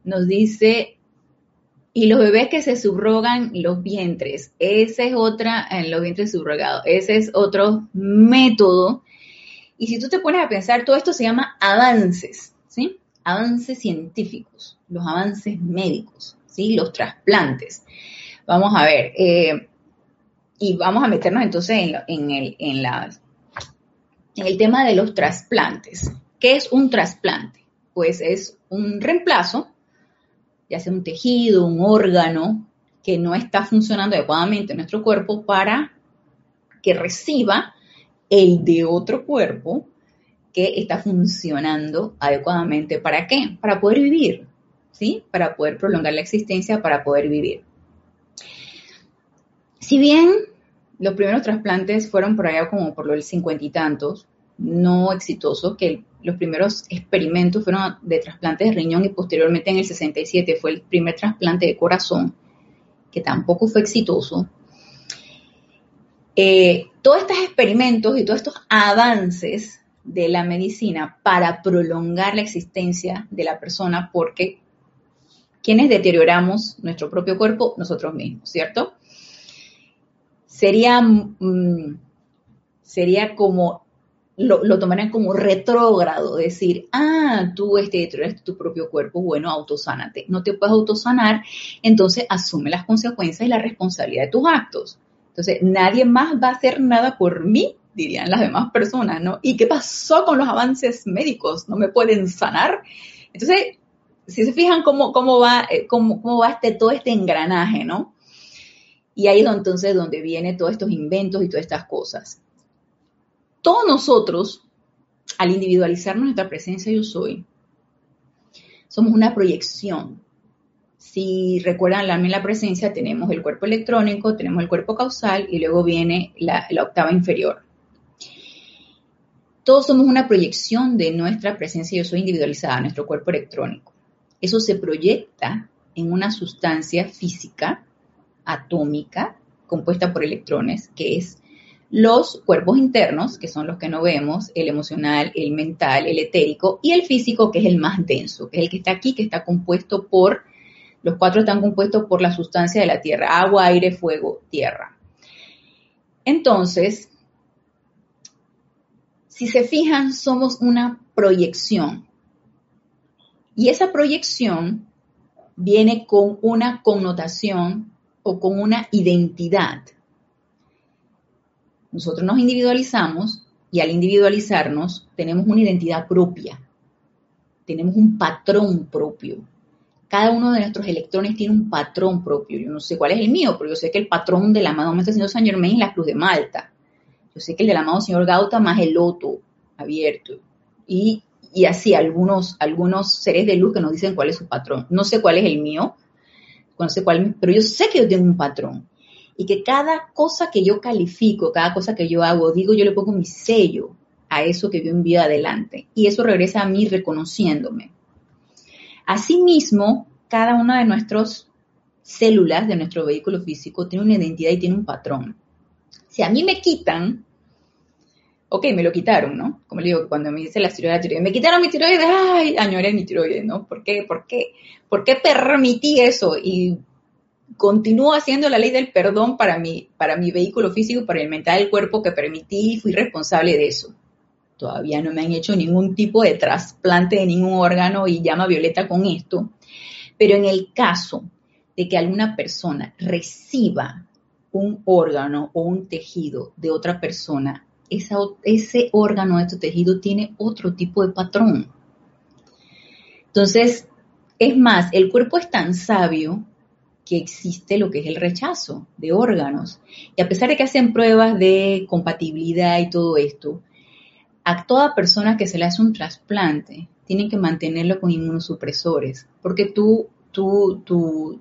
Nos dice, y los bebés que se subrogan los vientres. Esa es otra, en los vientres subrogados. Ese es otro método. Y si tú te pones a pensar, todo esto se llama avances, ¿sí? Avances científicos, los avances médicos. ¿Sí? Los trasplantes. Vamos a ver, eh, y vamos a meternos entonces en, el, en, en el tema de los trasplantes. ¿Qué es un trasplante? Pues es un reemplazo, ya sea un tejido, un órgano que no está funcionando adecuadamente en nuestro cuerpo para que reciba el de otro cuerpo que está funcionando adecuadamente. ¿Para qué? Para poder vivir. ¿Sí? Para poder prolongar la existencia, para poder vivir. Si bien los primeros trasplantes fueron por allá como por los cincuenta y tantos, no exitosos, que los primeros experimentos fueron de trasplantes de riñón y posteriormente en el 67 fue el primer trasplante de corazón, que tampoco fue exitoso. Eh, todos estos experimentos y todos estos avances de la medicina para prolongar la existencia de la persona, porque quienes deterioramos nuestro propio cuerpo nosotros mismos, ¿cierto? Sería, mm, sería como, lo, lo, tomarían como retrógrado, decir, ah, tú este, deterioraste tu propio cuerpo, bueno, autosánate. No te puedes autosanar, entonces asume las consecuencias y la responsabilidad de tus actos. Entonces, nadie más va a hacer nada por mí, dirían las demás personas, ¿no? ¿Y qué pasó con los avances médicos? ¿No me pueden sanar? Entonces, si se fijan cómo, cómo va, eh, cómo, cómo va este, todo este engranaje, ¿no? Y ahí es entonces donde vienen todos estos inventos y todas estas cosas. Todos nosotros, al individualizarnos nuestra presencia yo soy, somos una proyección. Si recuerdan la, la presencia, tenemos el cuerpo electrónico, tenemos el cuerpo causal y luego viene la, la octava inferior. Todos somos una proyección de nuestra presencia yo soy individualizada, nuestro cuerpo electrónico eso se proyecta en una sustancia física atómica compuesta por electrones, que es los cuerpos internos, que son los que no vemos, el emocional, el mental, el etérico, y el físico, que es el más denso, que es el que está aquí, que está compuesto por, los cuatro están compuestos por la sustancia de la Tierra, agua, aire, fuego, tierra. Entonces, si se fijan, somos una proyección. Y esa proyección viene con una connotación o con una identidad. Nosotros nos individualizamos y al individualizarnos tenemos una identidad propia, tenemos un patrón propio. Cada uno de nuestros electrones tiene un patrón propio. Yo no sé cuál es el mío, pero yo sé que el patrón del amado Maestro Señor San Germain es la Cruz de Malta. Yo sé que el del amado Señor Gautama es el loto abierto. Y y así algunos, algunos seres de luz que nos dicen cuál es su patrón. No sé cuál es el mío, no sé cuál, pero yo sé que yo tengo un patrón y que cada cosa que yo califico, cada cosa que yo hago, digo, yo le pongo mi sello a eso que yo envío adelante y eso regresa a mí reconociéndome. Asimismo, cada una de nuestras células de nuestro vehículo físico tiene una identidad y tiene un patrón. Si a mí me quitan ok, me lo quitaron, ¿no? Como le digo, cuando me dice la tiroides, me quitaron mi tiroides, ay, añoré mi tiroides, ¿no? ¿Por qué? ¿Por qué? ¿Por qué permití eso? Y continúo haciendo la ley del perdón para mi, para mi vehículo físico, para el mental del cuerpo que permití y fui responsable de eso. Todavía no me han hecho ningún tipo de trasplante de ningún órgano y llama violeta con esto. Pero en el caso de que alguna persona reciba un órgano o un tejido de otra persona ese órgano, de este tejido tiene otro tipo de patrón. Entonces, es más, el cuerpo es tan sabio que existe lo que es el rechazo de órganos. Y a pesar de que hacen pruebas de compatibilidad y todo esto, a toda persona que se le hace un trasplante, tienen que mantenerlo con inmunosupresores, porque tú, tu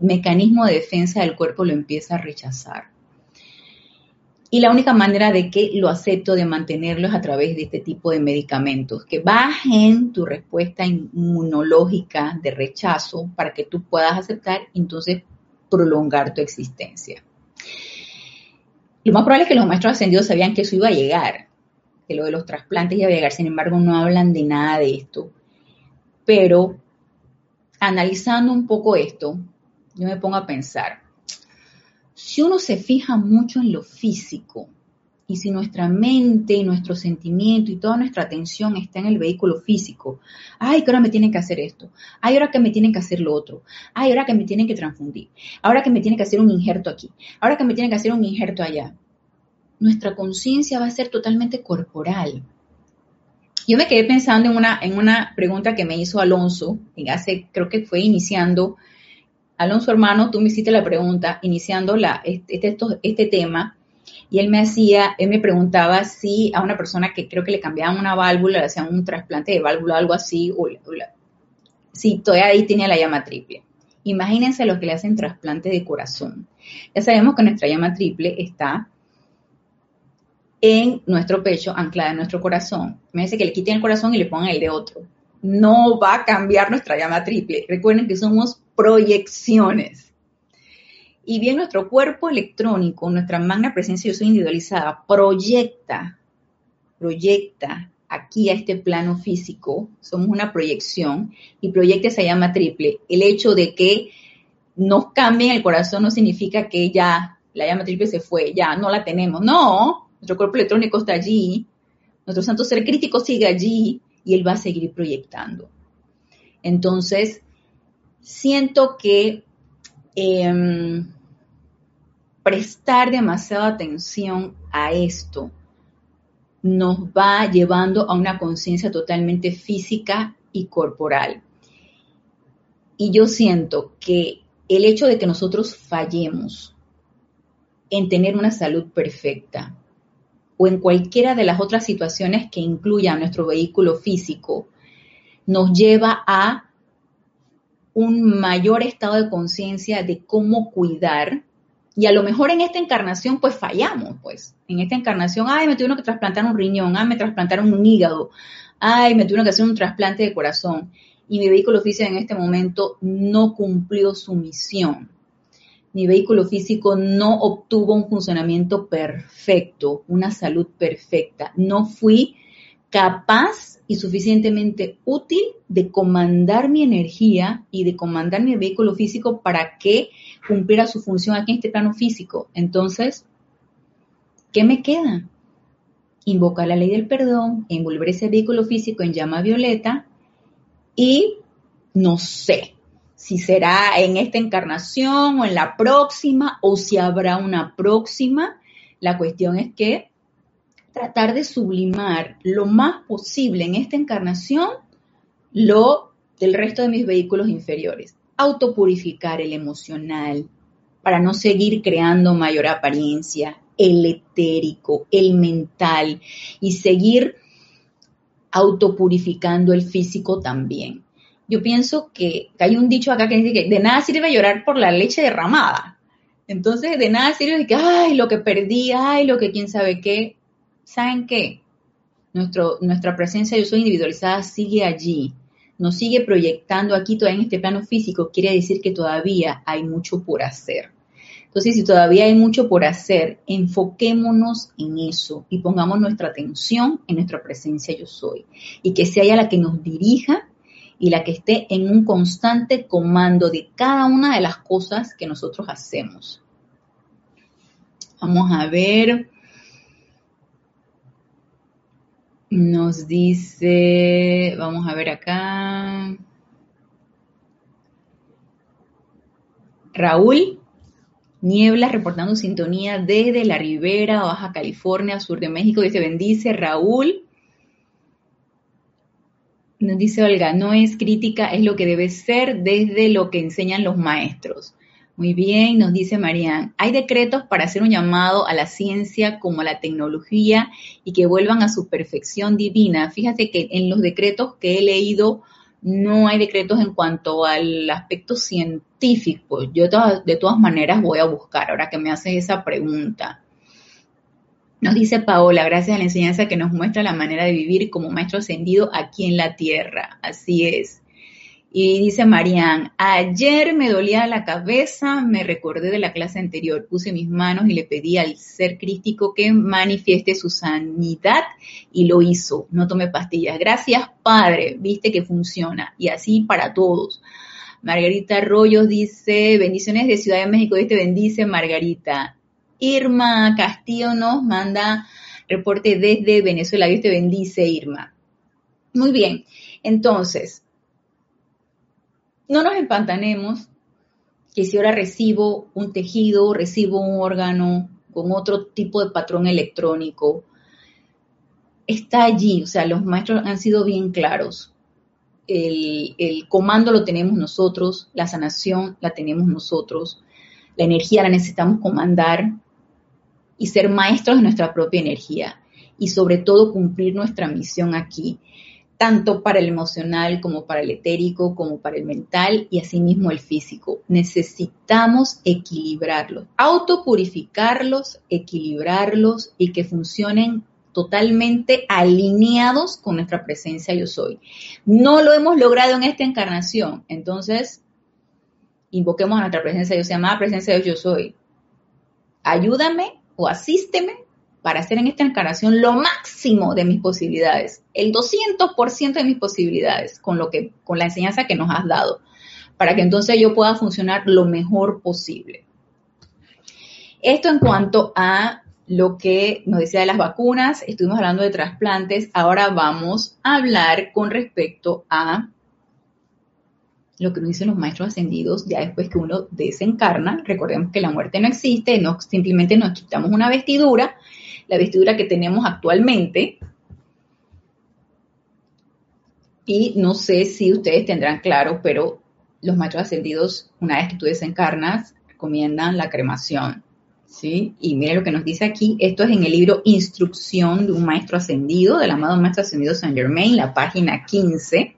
mecanismo de defensa del cuerpo lo empieza a rechazar. Y la única manera de que lo acepto de mantenerlo es a través de este tipo de medicamentos, que bajen tu respuesta inmunológica de rechazo para que tú puedas aceptar y entonces prolongar tu existencia. Lo más probable es que los maestros ascendidos sabían que eso iba a llegar, que lo de los trasplantes iba a llegar, sin embargo no hablan de nada de esto. Pero analizando un poco esto, yo me pongo a pensar, si uno se fija mucho en lo físico y si nuestra mente y nuestro sentimiento y toda nuestra atención está en el vehículo físico, ay, que ahora me tienen que hacer esto, ay, ahora que me tienen que hacer lo otro, ay, ahora que me tienen que transfundir, ahora que me tienen que hacer un injerto aquí, ahora que me tienen que hacer un injerto allá, nuestra conciencia va a ser totalmente corporal. Yo me quedé pensando en una, en una pregunta que me hizo Alonso, hace, creo que fue iniciando Alonso hermano, tú me hiciste la pregunta iniciando la, este, este, tema y él me hacía, él me preguntaba si a una persona que creo que le cambiaban una válvula, le hacían un trasplante de válvula, algo así, o, si todavía ahí tenía la llama triple. Imagínense los que le hacen trasplante de corazón. Ya sabemos que nuestra llama triple está en nuestro pecho, anclada en nuestro corazón. Me dice que le quiten el corazón y le pongan el de otro. No va a cambiar nuestra llama triple. Recuerden que somos proyecciones. Y bien nuestro cuerpo electrónico, nuestra magna presencia yo soy individualizada, proyecta, proyecta aquí a este plano físico, somos una proyección y proyecta esa llama triple. El hecho de que nos cambien el corazón no significa que ya la llama triple se fue, ya no la tenemos. No, nuestro cuerpo electrónico está allí, nuestro santo ser crítico sigue allí y él va a seguir proyectando. Entonces, siento que em, prestar demasiada atención a esto nos va llevando a una conciencia totalmente física y corporal. Y yo siento que el hecho de que nosotros fallemos en tener una salud perfecta o en cualquiera de las otras situaciones que incluyan nuestro vehículo físico, nos lleva a un mayor estado de conciencia de cómo cuidar. Y a lo mejor en esta encarnación, pues fallamos, pues. En esta encarnación, ay, me tuvieron que trasplantar un riñón, ay, me trasplantaron un hígado, ay, me tuvieron que hacer un trasplante de corazón. Y mi vehículo físico en este momento no cumplió su misión. Mi vehículo físico no obtuvo un funcionamiento perfecto, una salud perfecta. No fui capaz y suficientemente útil de comandar mi energía y de comandar mi vehículo físico para que cumpliera su función aquí en este plano físico. Entonces, ¿qué me queda? Invocar la ley del perdón, envolver ese vehículo físico en llama violeta y no sé si será en esta encarnación o en la próxima o si habrá una próxima. La cuestión es que tratar de sublimar lo más posible en esta encarnación lo del resto de mis vehículos inferiores. Autopurificar el emocional para no seguir creando mayor apariencia, el etérico, el mental y seguir autopurificando el físico también. Yo pienso que, hay un dicho acá que dice que de nada sirve llorar por la leche derramada. Entonces, de nada sirve que, ay, lo que perdí, ay, lo que quién sabe qué. ¿Saben qué? Nuestro, nuestra presencia yo soy individualizada sigue allí, nos sigue proyectando aquí todavía en este plano físico, quiere decir que todavía hay mucho por hacer. Entonces, si todavía hay mucho por hacer, enfoquémonos en eso y pongamos nuestra atención en nuestra presencia yo soy. Y que sea ella la que nos dirija y la que esté en un constante comando de cada una de las cosas que nosotros hacemos. Vamos a ver. Nos dice, vamos a ver acá. Raúl Niebla reportando sintonía desde la Ribera, Baja California, sur de México. Dice, bendice Raúl. Nos dice Olga, no es crítica, es lo que debe ser desde lo que enseñan los maestros. Muy bien, nos dice Marían. Hay decretos para hacer un llamado a la ciencia como a la tecnología y que vuelvan a su perfección divina. Fíjate que en los decretos que he leído no hay decretos en cuanto al aspecto científico. Yo de todas maneras voy a buscar ahora que me haces esa pregunta. Nos dice Paola, gracias a la enseñanza que nos muestra la manera de vivir como maestro ascendido aquí en la tierra. Así es. Y dice Marían, ayer me dolía la cabeza, me recordé de la clase anterior, puse mis manos y le pedí al ser crístico que manifieste su sanidad y lo hizo. No tomé pastillas. Gracias, Padre, viste que funciona. Y así para todos. Margarita Arroyos dice, bendiciones de Ciudad de México, Dios te bendice, Margarita. Irma Castillo nos manda reporte desde Venezuela, Dios te bendice, Irma. Muy bien, entonces, no nos empantanemos que si ahora recibo un tejido, recibo un órgano con otro tipo de patrón electrónico, está allí, o sea, los maestros han sido bien claros. El, el, comando lo tenemos nosotros, la sanación la tenemos nosotros, la energía la necesitamos comandar y ser maestros de nuestra propia energía y sobre todo cumplir nuestra misión aquí tanto para el emocional como para el etérico, como para el mental y asimismo el físico. Necesitamos equilibrarlos, autopurificarlos, equilibrarlos y que funcionen totalmente alineados con nuestra presencia yo soy. No lo hemos logrado en esta encarnación, entonces invoquemos a nuestra presencia yo soy, amada presencia de yo soy. Ayúdame o asísteme para hacer en esta encarnación lo máximo de mis posibilidades, el 200% de mis posibilidades con lo que con la enseñanza que nos has dado, para que entonces yo pueda funcionar lo mejor posible. Esto en cuanto a lo que nos decía de las vacunas, estuvimos hablando de trasplantes, ahora vamos a hablar con respecto a lo que nos dicen los maestros ascendidos ya después que uno desencarna. Recordemos que la muerte no existe, no, simplemente nos quitamos una vestidura la vestidura que tenemos actualmente. Y no sé si ustedes tendrán claro, pero los maestros ascendidos, una vez que tú desencarnas, recomiendan la cremación. ¿sí? Y mire lo que nos dice aquí. Esto es en el libro Instrucción de un maestro ascendido, del amado maestro ascendido Saint Germain, la página 15,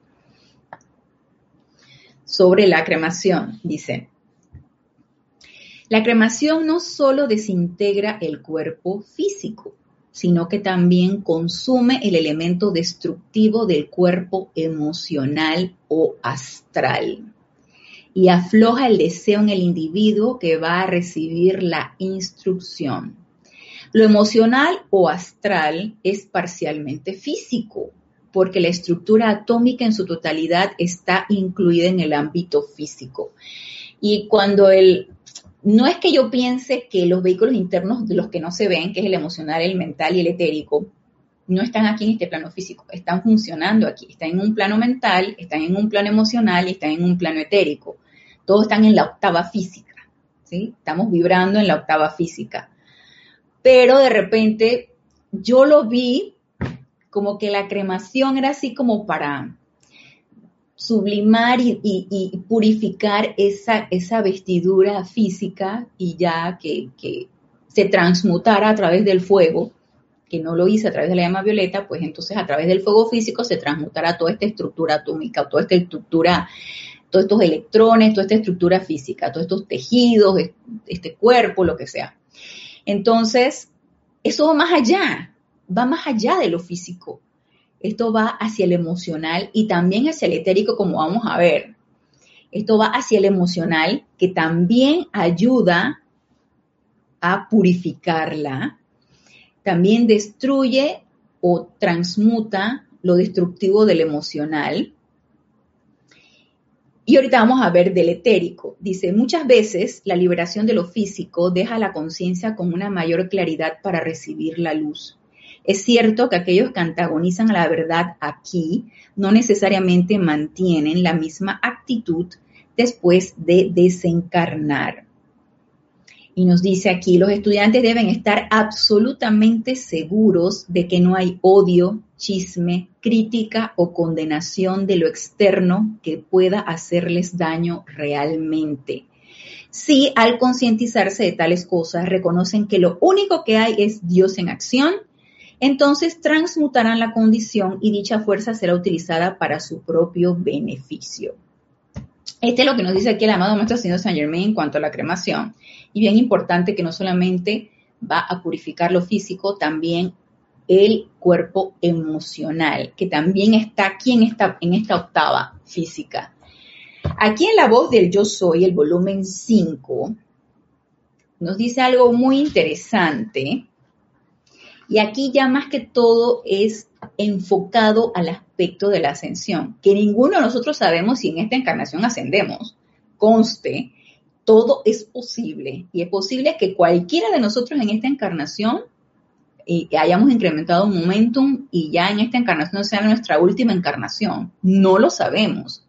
sobre la cremación. Dice, la cremación no solo desintegra el cuerpo físico, sino que también consume el elemento destructivo del cuerpo emocional o astral y afloja el deseo en el individuo que va a recibir la instrucción. Lo emocional o astral es parcialmente físico, porque la estructura atómica en su totalidad está incluida en el ámbito físico. Y cuando el no es que yo piense que los vehículos internos, los que no se ven, que es el emocional, el mental y el etérico, no están aquí en este plano físico, están funcionando aquí, están en un plano mental, están en un plano emocional y están en un plano etérico. Todos están en la octava física, ¿sí? Estamos vibrando en la octava física. Pero de repente yo lo vi como que la cremación era así como para sublimar y, purificar esa, vestidura física y ya que, se transmutara a través del fuego, que no lo hice a través de la llama violeta, pues entonces a través del fuego físico se transmutará toda esta estructura atómica, toda esta estructura, todos estos electrones, toda esta estructura física, todos estos tejidos, este cuerpo, lo que sea. Entonces, eso va más allá, va más allá de lo físico esto va hacia el emocional y también hacia el etérico, como vamos a ver. Esto va hacia el emocional, que también ayuda a purificarla. También destruye o transmuta lo destructivo del emocional. Y ahorita vamos a ver del etérico. Dice, muchas veces la liberación de lo físico deja la conciencia con una mayor claridad para recibir la luz. Es cierto que aquellos que antagonizan la verdad aquí no necesariamente mantienen la misma actitud después de desencarnar. Y nos dice aquí, los estudiantes deben estar absolutamente seguros de que no hay odio, chisme, crítica o condenación de lo externo que pueda hacerles daño realmente. si al concientizarse de tales cosas reconocen que lo único que hay es Dios en acción, entonces transmutarán la condición y dicha fuerza será utilizada para su propio beneficio. Este es lo que nos dice aquí el amado Maestro Señor Saint Germain en cuanto a la cremación. Y bien importante que no solamente va a purificar lo físico, también el cuerpo emocional, que también está aquí en esta, en esta octava física. Aquí en la voz del yo soy, el volumen 5, nos dice algo muy interesante. Y aquí ya más que todo es enfocado al aspecto de la ascensión, que ninguno de nosotros sabemos si en esta encarnación ascendemos. Conste, todo es posible y es posible que cualquiera de nosotros en esta encarnación y hayamos incrementado un momentum y ya en esta encarnación sea nuestra última encarnación. No lo sabemos.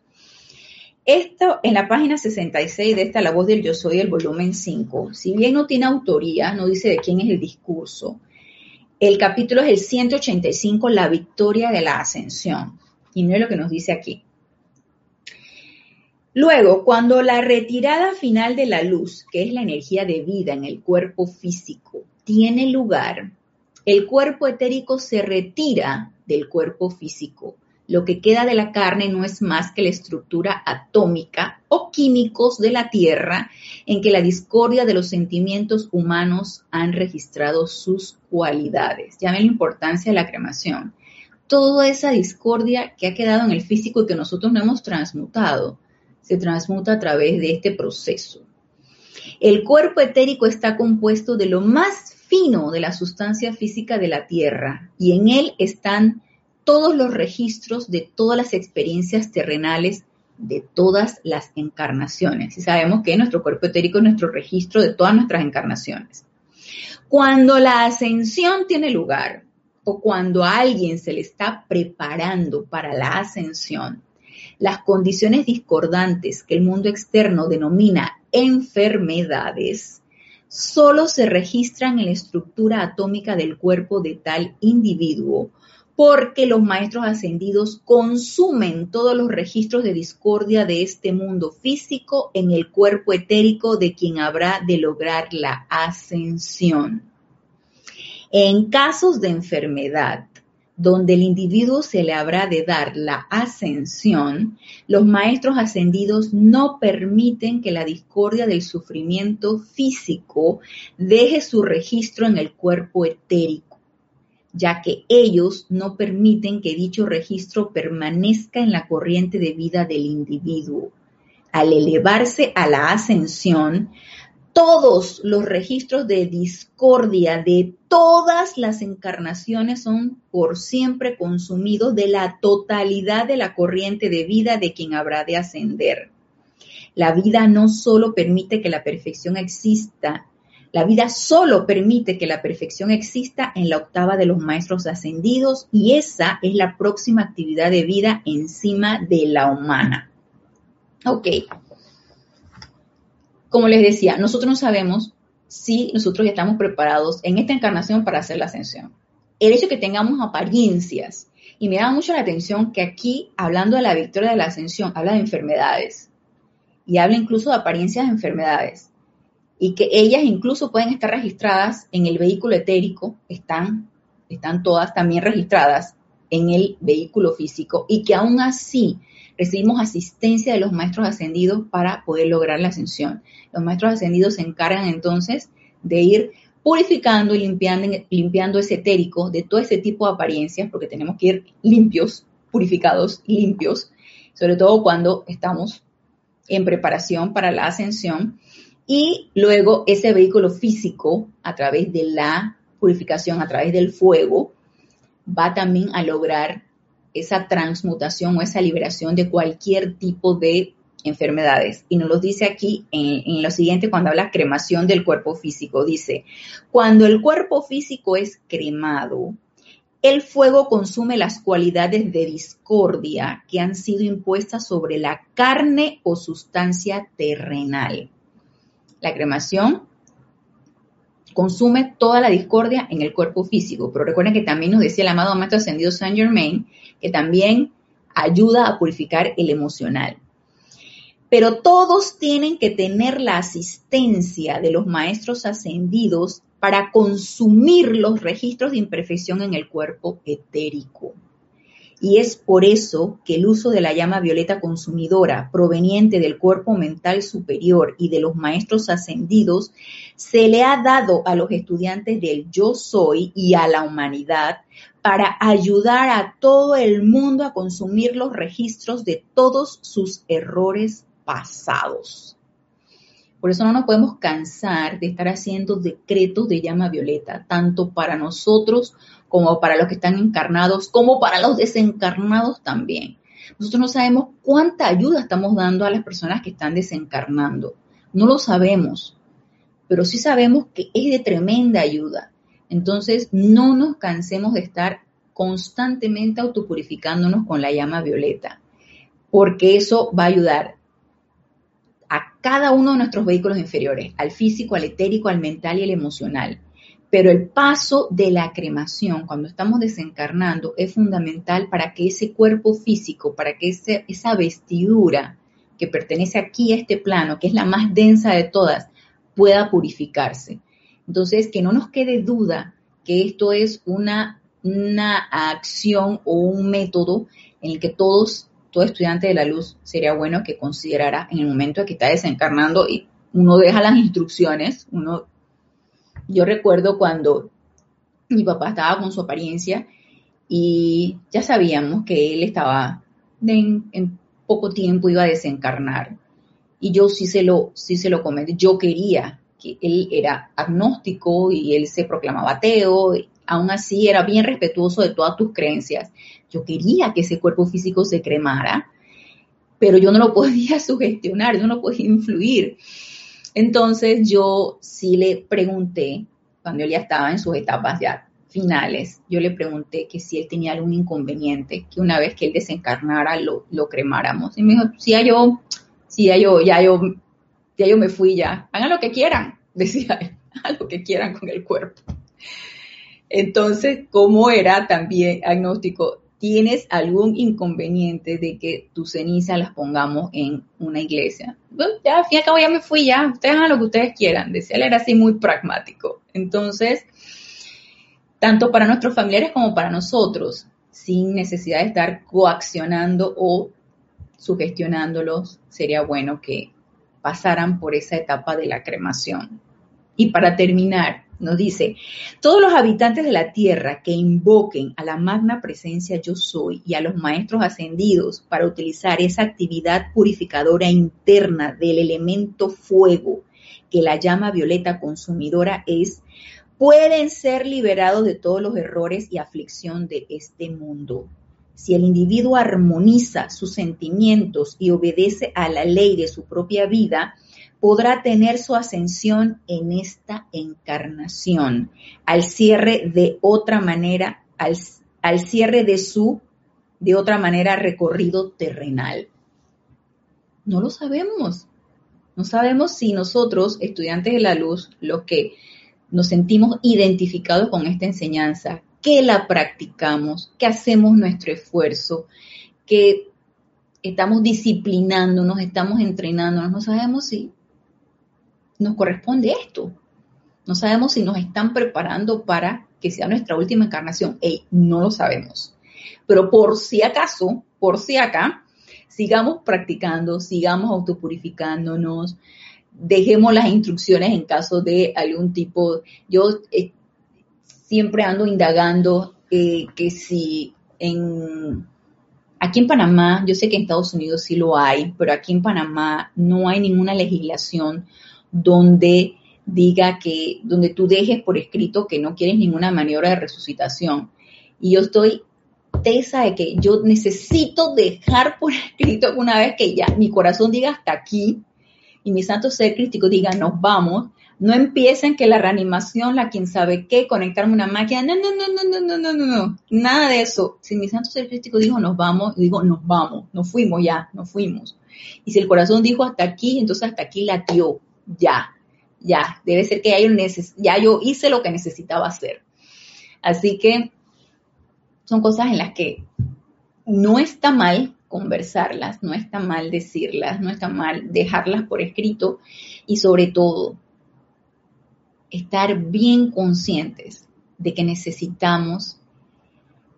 Esto en la página 66 de esta La voz del yo soy, el volumen 5, si bien no tiene autoría, no dice de quién es el discurso, el capítulo es el 185, la victoria de la ascensión. Y es lo que nos dice aquí. Luego, cuando la retirada final de la luz, que es la energía de vida en el cuerpo físico, tiene lugar, el cuerpo etérico se retira del cuerpo físico lo que queda de la carne no es más que la estructura atómica o químicos de la Tierra en que la discordia de los sentimientos humanos han registrado sus cualidades. Ya la importancia de la cremación. Toda esa discordia que ha quedado en el físico y que nosotros no hemos transmutado, se transmuta a través de este proceso. El cuerpo etérico está compuesto de lo más fino de la sustancia física de la Tierra y en él están todos los registros de todas las experiencias terrenales de todas las encarnaciones. Y sabemos que nuestro cuerpo etérico es nuestro registro de todas nuestras encarnaciones. Cuando la ascensión tiene lugar o cuando a alguien se le está preparando para la ascensión, las condiciones discordantes que el mundo externo denomina enfermedades solo se registran en la estructura atómica del cuerpo de tal individuo porque los maestros ascendidos consumen todos los registros de discordia de este mundo físico en el cuerpo etérico de quien habrá de lograr la ascensión. En casos de enfermedad, donde el individuo se le habrá de dar la ascensión, los maestros ascendidos no permiten que la discordia del sufrimiento físico deje su registro en el cuerpo etérico ya que ellos no permiten que dicho registro permanezca en la corriente de vida del individuo. Al elevarse a la ascensión, todos los registros de discordia de todas las encarnaciones son por siempre consumidos de la totalidad de la corriente de vida de quien habrá de ascender. La vida no solo permite que la perfección exista la vida solo permite que la perfección exista en la octava de los maestros ascendidos y esa es la próxima actividad de vida encima de la humana. Ok. Como les decía, nosotros no sabemos si nosotros ya estamos preparados en esta encarnación para hacer la ascensión. El hecho de que tengamos apariencias, y me da mucho la atención que aquí, hablando de la victoria de la ascensión, habla de enfermedades y habla incluso de apariencias de enfermedades y que ellas incluso pueden estar registradas en el vehículo etérico, están, están todas también registradas en el vehículo físico y que aún así recibimos asistencia de los maestros ascendidos para poder lograr la ascensión. Los maestros ascendidos se encargan entonces de ir purificando y limpiando, limpiando ese etérico de todo ese tipo de apariencias, porque tenemos que ir limpios, purificados, limpios, sobre todo cuando estamos en preparación para la ascensión y luego ese vehículo físico, a través de la purificación, a través del fuego, va también a lograr esa transmutación o esa liberación de cualquier tipo de enfermedades. Y nos lo dice aquí en, en, lo siguiente cuando habla cremación del cuerpo físico. Dice, cuando el cuerpo físico es cremado, el fuego consume las cualidades de discordia que han sido impuestas sobre la carne o sustancia terrenal. La cremación consume toda la discordia en el cuerpo físico, pero recuerden que también nos decía el amado Maestro Ascendido Saint Germain que también ayuda a purificar el emocional. pero todos tienen que tener la asistencia de los maestros ascendidos para consumir los registros de imperfección en el cuerpo etérico. Y es por eso que el uso de la llama violeta consumidora proveniente del cuerpo mental superior y de los maestros ascendidos se le ha dado a los estudiantes del yo soy y a la humanidad para ayudar a todo el mundo a consumir los registros de todos sus errores pasados. Por eso no nos podemos cansar de estar haciendo decretos de llama violeta, tanto para nosotros como para los que están encarnados, como para los desencarnados también. Nosotros no sabemos cuánta ayuda estamos dando a las personas que están desencarnando. No lo sabemos, pero sí sabemos que es de tremenda ayuda. Entonces, no nos cansemos de estar constantemente autopurificándonos con la llama violeta, porque eso va a ayudar a cada uno de nuestros vehículos inferiores, al físico, al etérico, al mental y al emocional. Pero el paso de la cremación, cuando estamos desencarnando, es fundamental para que ese cuerpo físico, para que esa vestidura que pertenece aquí a este plano, que es la más densa de todas, pueda purificarse. Entonces, que no nos quede duda que esto es una, una acción o un método en el que todos todo estudiante de la luz sería bueno que considerara en el momento que está desencarnando y uno deja las instrucciones, uno, yo recuerdo cuando mi papá estaba con su apariencia y ya sabíamos que él estaba en, poco tiempo iba a desencarnar y yo sí se lo, sí se lo comenté, yo quería que él era agnóstico y él se proclamaba ateo, aún así era bien respetuoso de todas tus creencias. Yo quería que ese cuerpo físico se cremara, pero yo no lo podía sugestionar, yo no podía influir. Entonces yo sí le pregunté, cuando él ya estaba en sus etapas ya finales, yo le pregunté que si él tenía algún inconveniente, que una vez que él desencarnara lo, cremáramos. Y me dijo, sí, ya yo, sí, ya yo, ya yo, ya yo me fui ya, hagan lo que quieran, decía él, hagan lo que quieran con el cuerpo. Entonces, como era también agnóstico, ¿tienes algún inconveniente de que tus cenizas las pongamos en una iglesia? ya, al fin y al cabo ya me fui, ya, ustedes hagan lo que ustedes quieran. Decía, él era así muy pragmático. Entonces, tanto para nuestros familiares como para nosotros, sin necesidad de estar coaccionando o sugestionándolos, sería bueno que pasaran por esa etapa de la cremación. Y para terminar, nos dice, todos los habitantes de la tierra que invoquen a la magna presencia yo soy y a los maestros ascendidos para utilizar esa actividad purificadora interna del elemento fuego que la llama violeta consumidora es, pueden ser liberados de todos los errores y aflicción de este mundo. Si el individuo armoniza sus sentimientos y obedece a la ley de su propia vida, podrá tener su ascensión en esta encarnación, al cierre de otra manera, al, cierre de su, de otra manera, recorrido terrenal. No lo sabemos. No sabemos si nosotros, estudiantes de la luz, los que nos sentimos identificados con esta enseñanza, que la practicamos, que hacemos nuestro esfuerzo, que estamos disciplinándonos, estamos entrenándonos, no sabemos si nos corresponde esto. No sabemos si nos están preparando para que sea nuestra última encarnación. No lo sabemos. Pero por si acaso, por si acá, sigamos practicando, sigamos autopurificándonos, dejemos las instrucciones en caso de algún tipo. Yo eh, siempre ando indagando eh, que si en aquí en Panamá, yo sé que en Estados Unidos sí lo hay, pero aquí en Panamá no hay ninguna legislación donde diga que, donde tú dejes por escrito que no quieres ninguna maniobra de resucitación. Y yo estoy tesa de que yo necesito dejar por escrito una vez que ya mi corazón diga hasta aquí y mi santo ser crítico diga nos vamos, no empiecen que la reanimación, la quien sabe qué, conectarme una máquina, no, no, no, no, no, no, no, no, no, nada de eso. Si mi santo ser crítico dijo nos vamos, digo nos vamos, nos fuimos ya, nos fuimos. Y si el corazón dijo hasta aquí, entonces hasta aquí latió ya, ya, debe ser que ya yo, ya yo hice lo que necesitaba hacer. Así que son cosas en las que no está mal conversarlas, no está mal decirlas, no está mal dejarlas por escrito y sobre todo estar bien conscientes de que necesitamos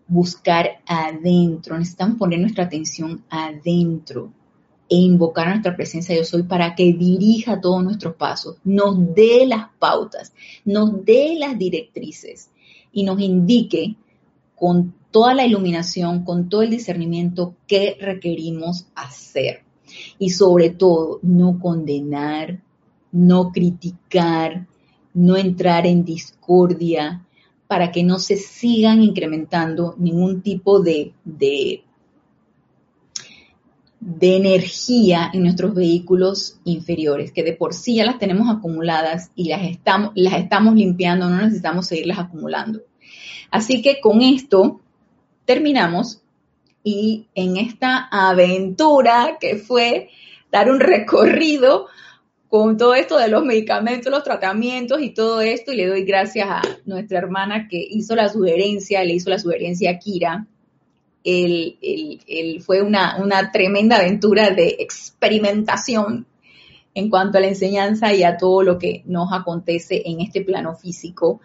buscar adentro, necesitamos poner nuestra atención adentro e invocar a nuestra presencia yo soy para que dirija todos nuestros pasos, nos dé las pautas, nos dé las directrices y nos indique con toda la iluminación, con todo el discernimiento que requerimos hacer. Y sobre todo, no condenar, no criticar, no entrar en discordia, para que no se sigan incrementando ningún tipo de, de, energía en nuestros vehículos inferiores, que de por sí ya las tenemos acumuladas y las estamos, las estamos limpiando, no necesitamos seguirlas acumulando. Así que con esto terminamos y en esta aventura que fue dar un recorrido con todo esto de los medicamentos, los tratamientos y todo esto, y le doy gracias a nuestra hermana que hizo la sugerencia, le hizo la sugerencia a Kira. El, fue una, una tremenda aventura de experimentación en cuanto a la enseñanza y a todo lo que nos acontece en este plano físico.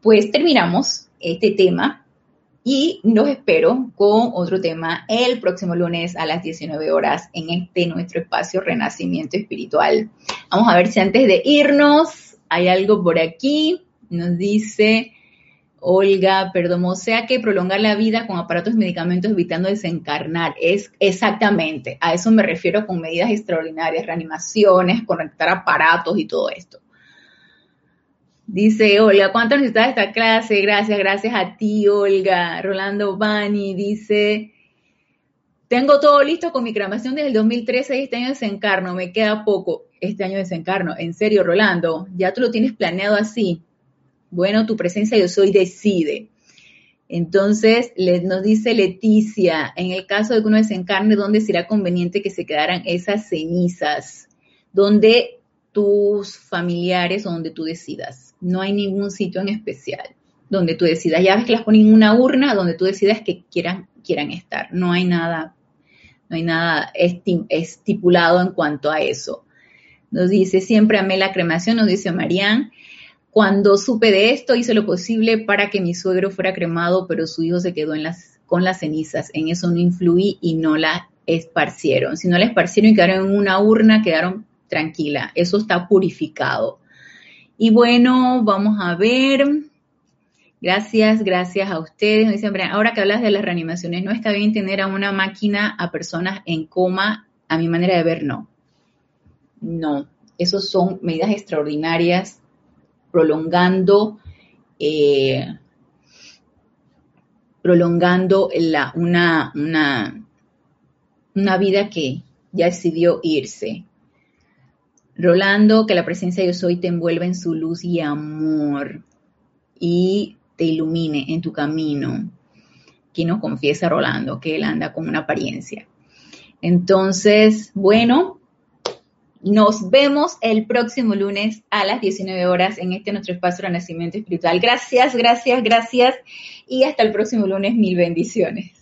Pues terminamos este tema y los espero con otro tema el próximo lunes a las 19 horas en este nuestro espacio Renacimiento Espiritual. Vamos a ver si antes de irnos hay algo por aquí. Nos dice Olga perdón, o sea que prolongar la vida con aparatos y medicamentos evitando desencarnar. Es exactamente, a eso me refiero con medidas extraordinarias, reanimaciones, conectar aparatos y todo esto. Dice Olga, ¿cuánto necesitas esta clase? Gracias, gracias a ti, Olga. Rolando Bani dice, tengo todo listo con mi cremación desde el 2013 y este año desencarno, me queda poco este año desencarno. En serio, Rolando, ya tú lo tienes planeado así. Bueno, tu presencia yo soy decide. Entonces, nos dice Leticia, en el caso de que uno desencarne, ¿dónde será conveniente que se quedaran esas cenizas? ¿Dónde tus familiares o donde tú decidas. No hay ningún sitio en especial donde tú decidas. Ya ves que las ponen en una urna donde tú decidas que quieran, quieran estar. No hay nada, no hay nada estipulado en cuanto a eso. Nos dice, siempre amé la cremación, nos dice Marían. Cuando supe de esto, hice lo posible para que mi suegro fuera cremado, pero su hijo se quedó con las cenizas. En eso no influí y no la esparcieron. Si no la esparcieron y quedaron en una urna, quedaron tranquila, eso está purificado. Y bueno, vamos a ver. Gracias, gracias a ustedes. Me dicen, ahora que hablas de las reanimaciones, no está bien tener a una máquina a personas en coma, a mi manera de ver, no. No, esos son medidas extraordinarias, prolongando, eh, prolongando la, una, una, una vida que ya decidió irse. Rolando, que la presencia de yo soy te envuelva en su luz y amor y te ilumine en tu camino. Aquí nos confiesa Rolando que él anda con una apariencia. Entonces, bueno, nos vemos el próximo lunes a las 19 horas en este nuestro espacio de Renacimiento Espiritual. Gracias, gracias, gracias y hasta el próximo lunes. Mil bendiciones.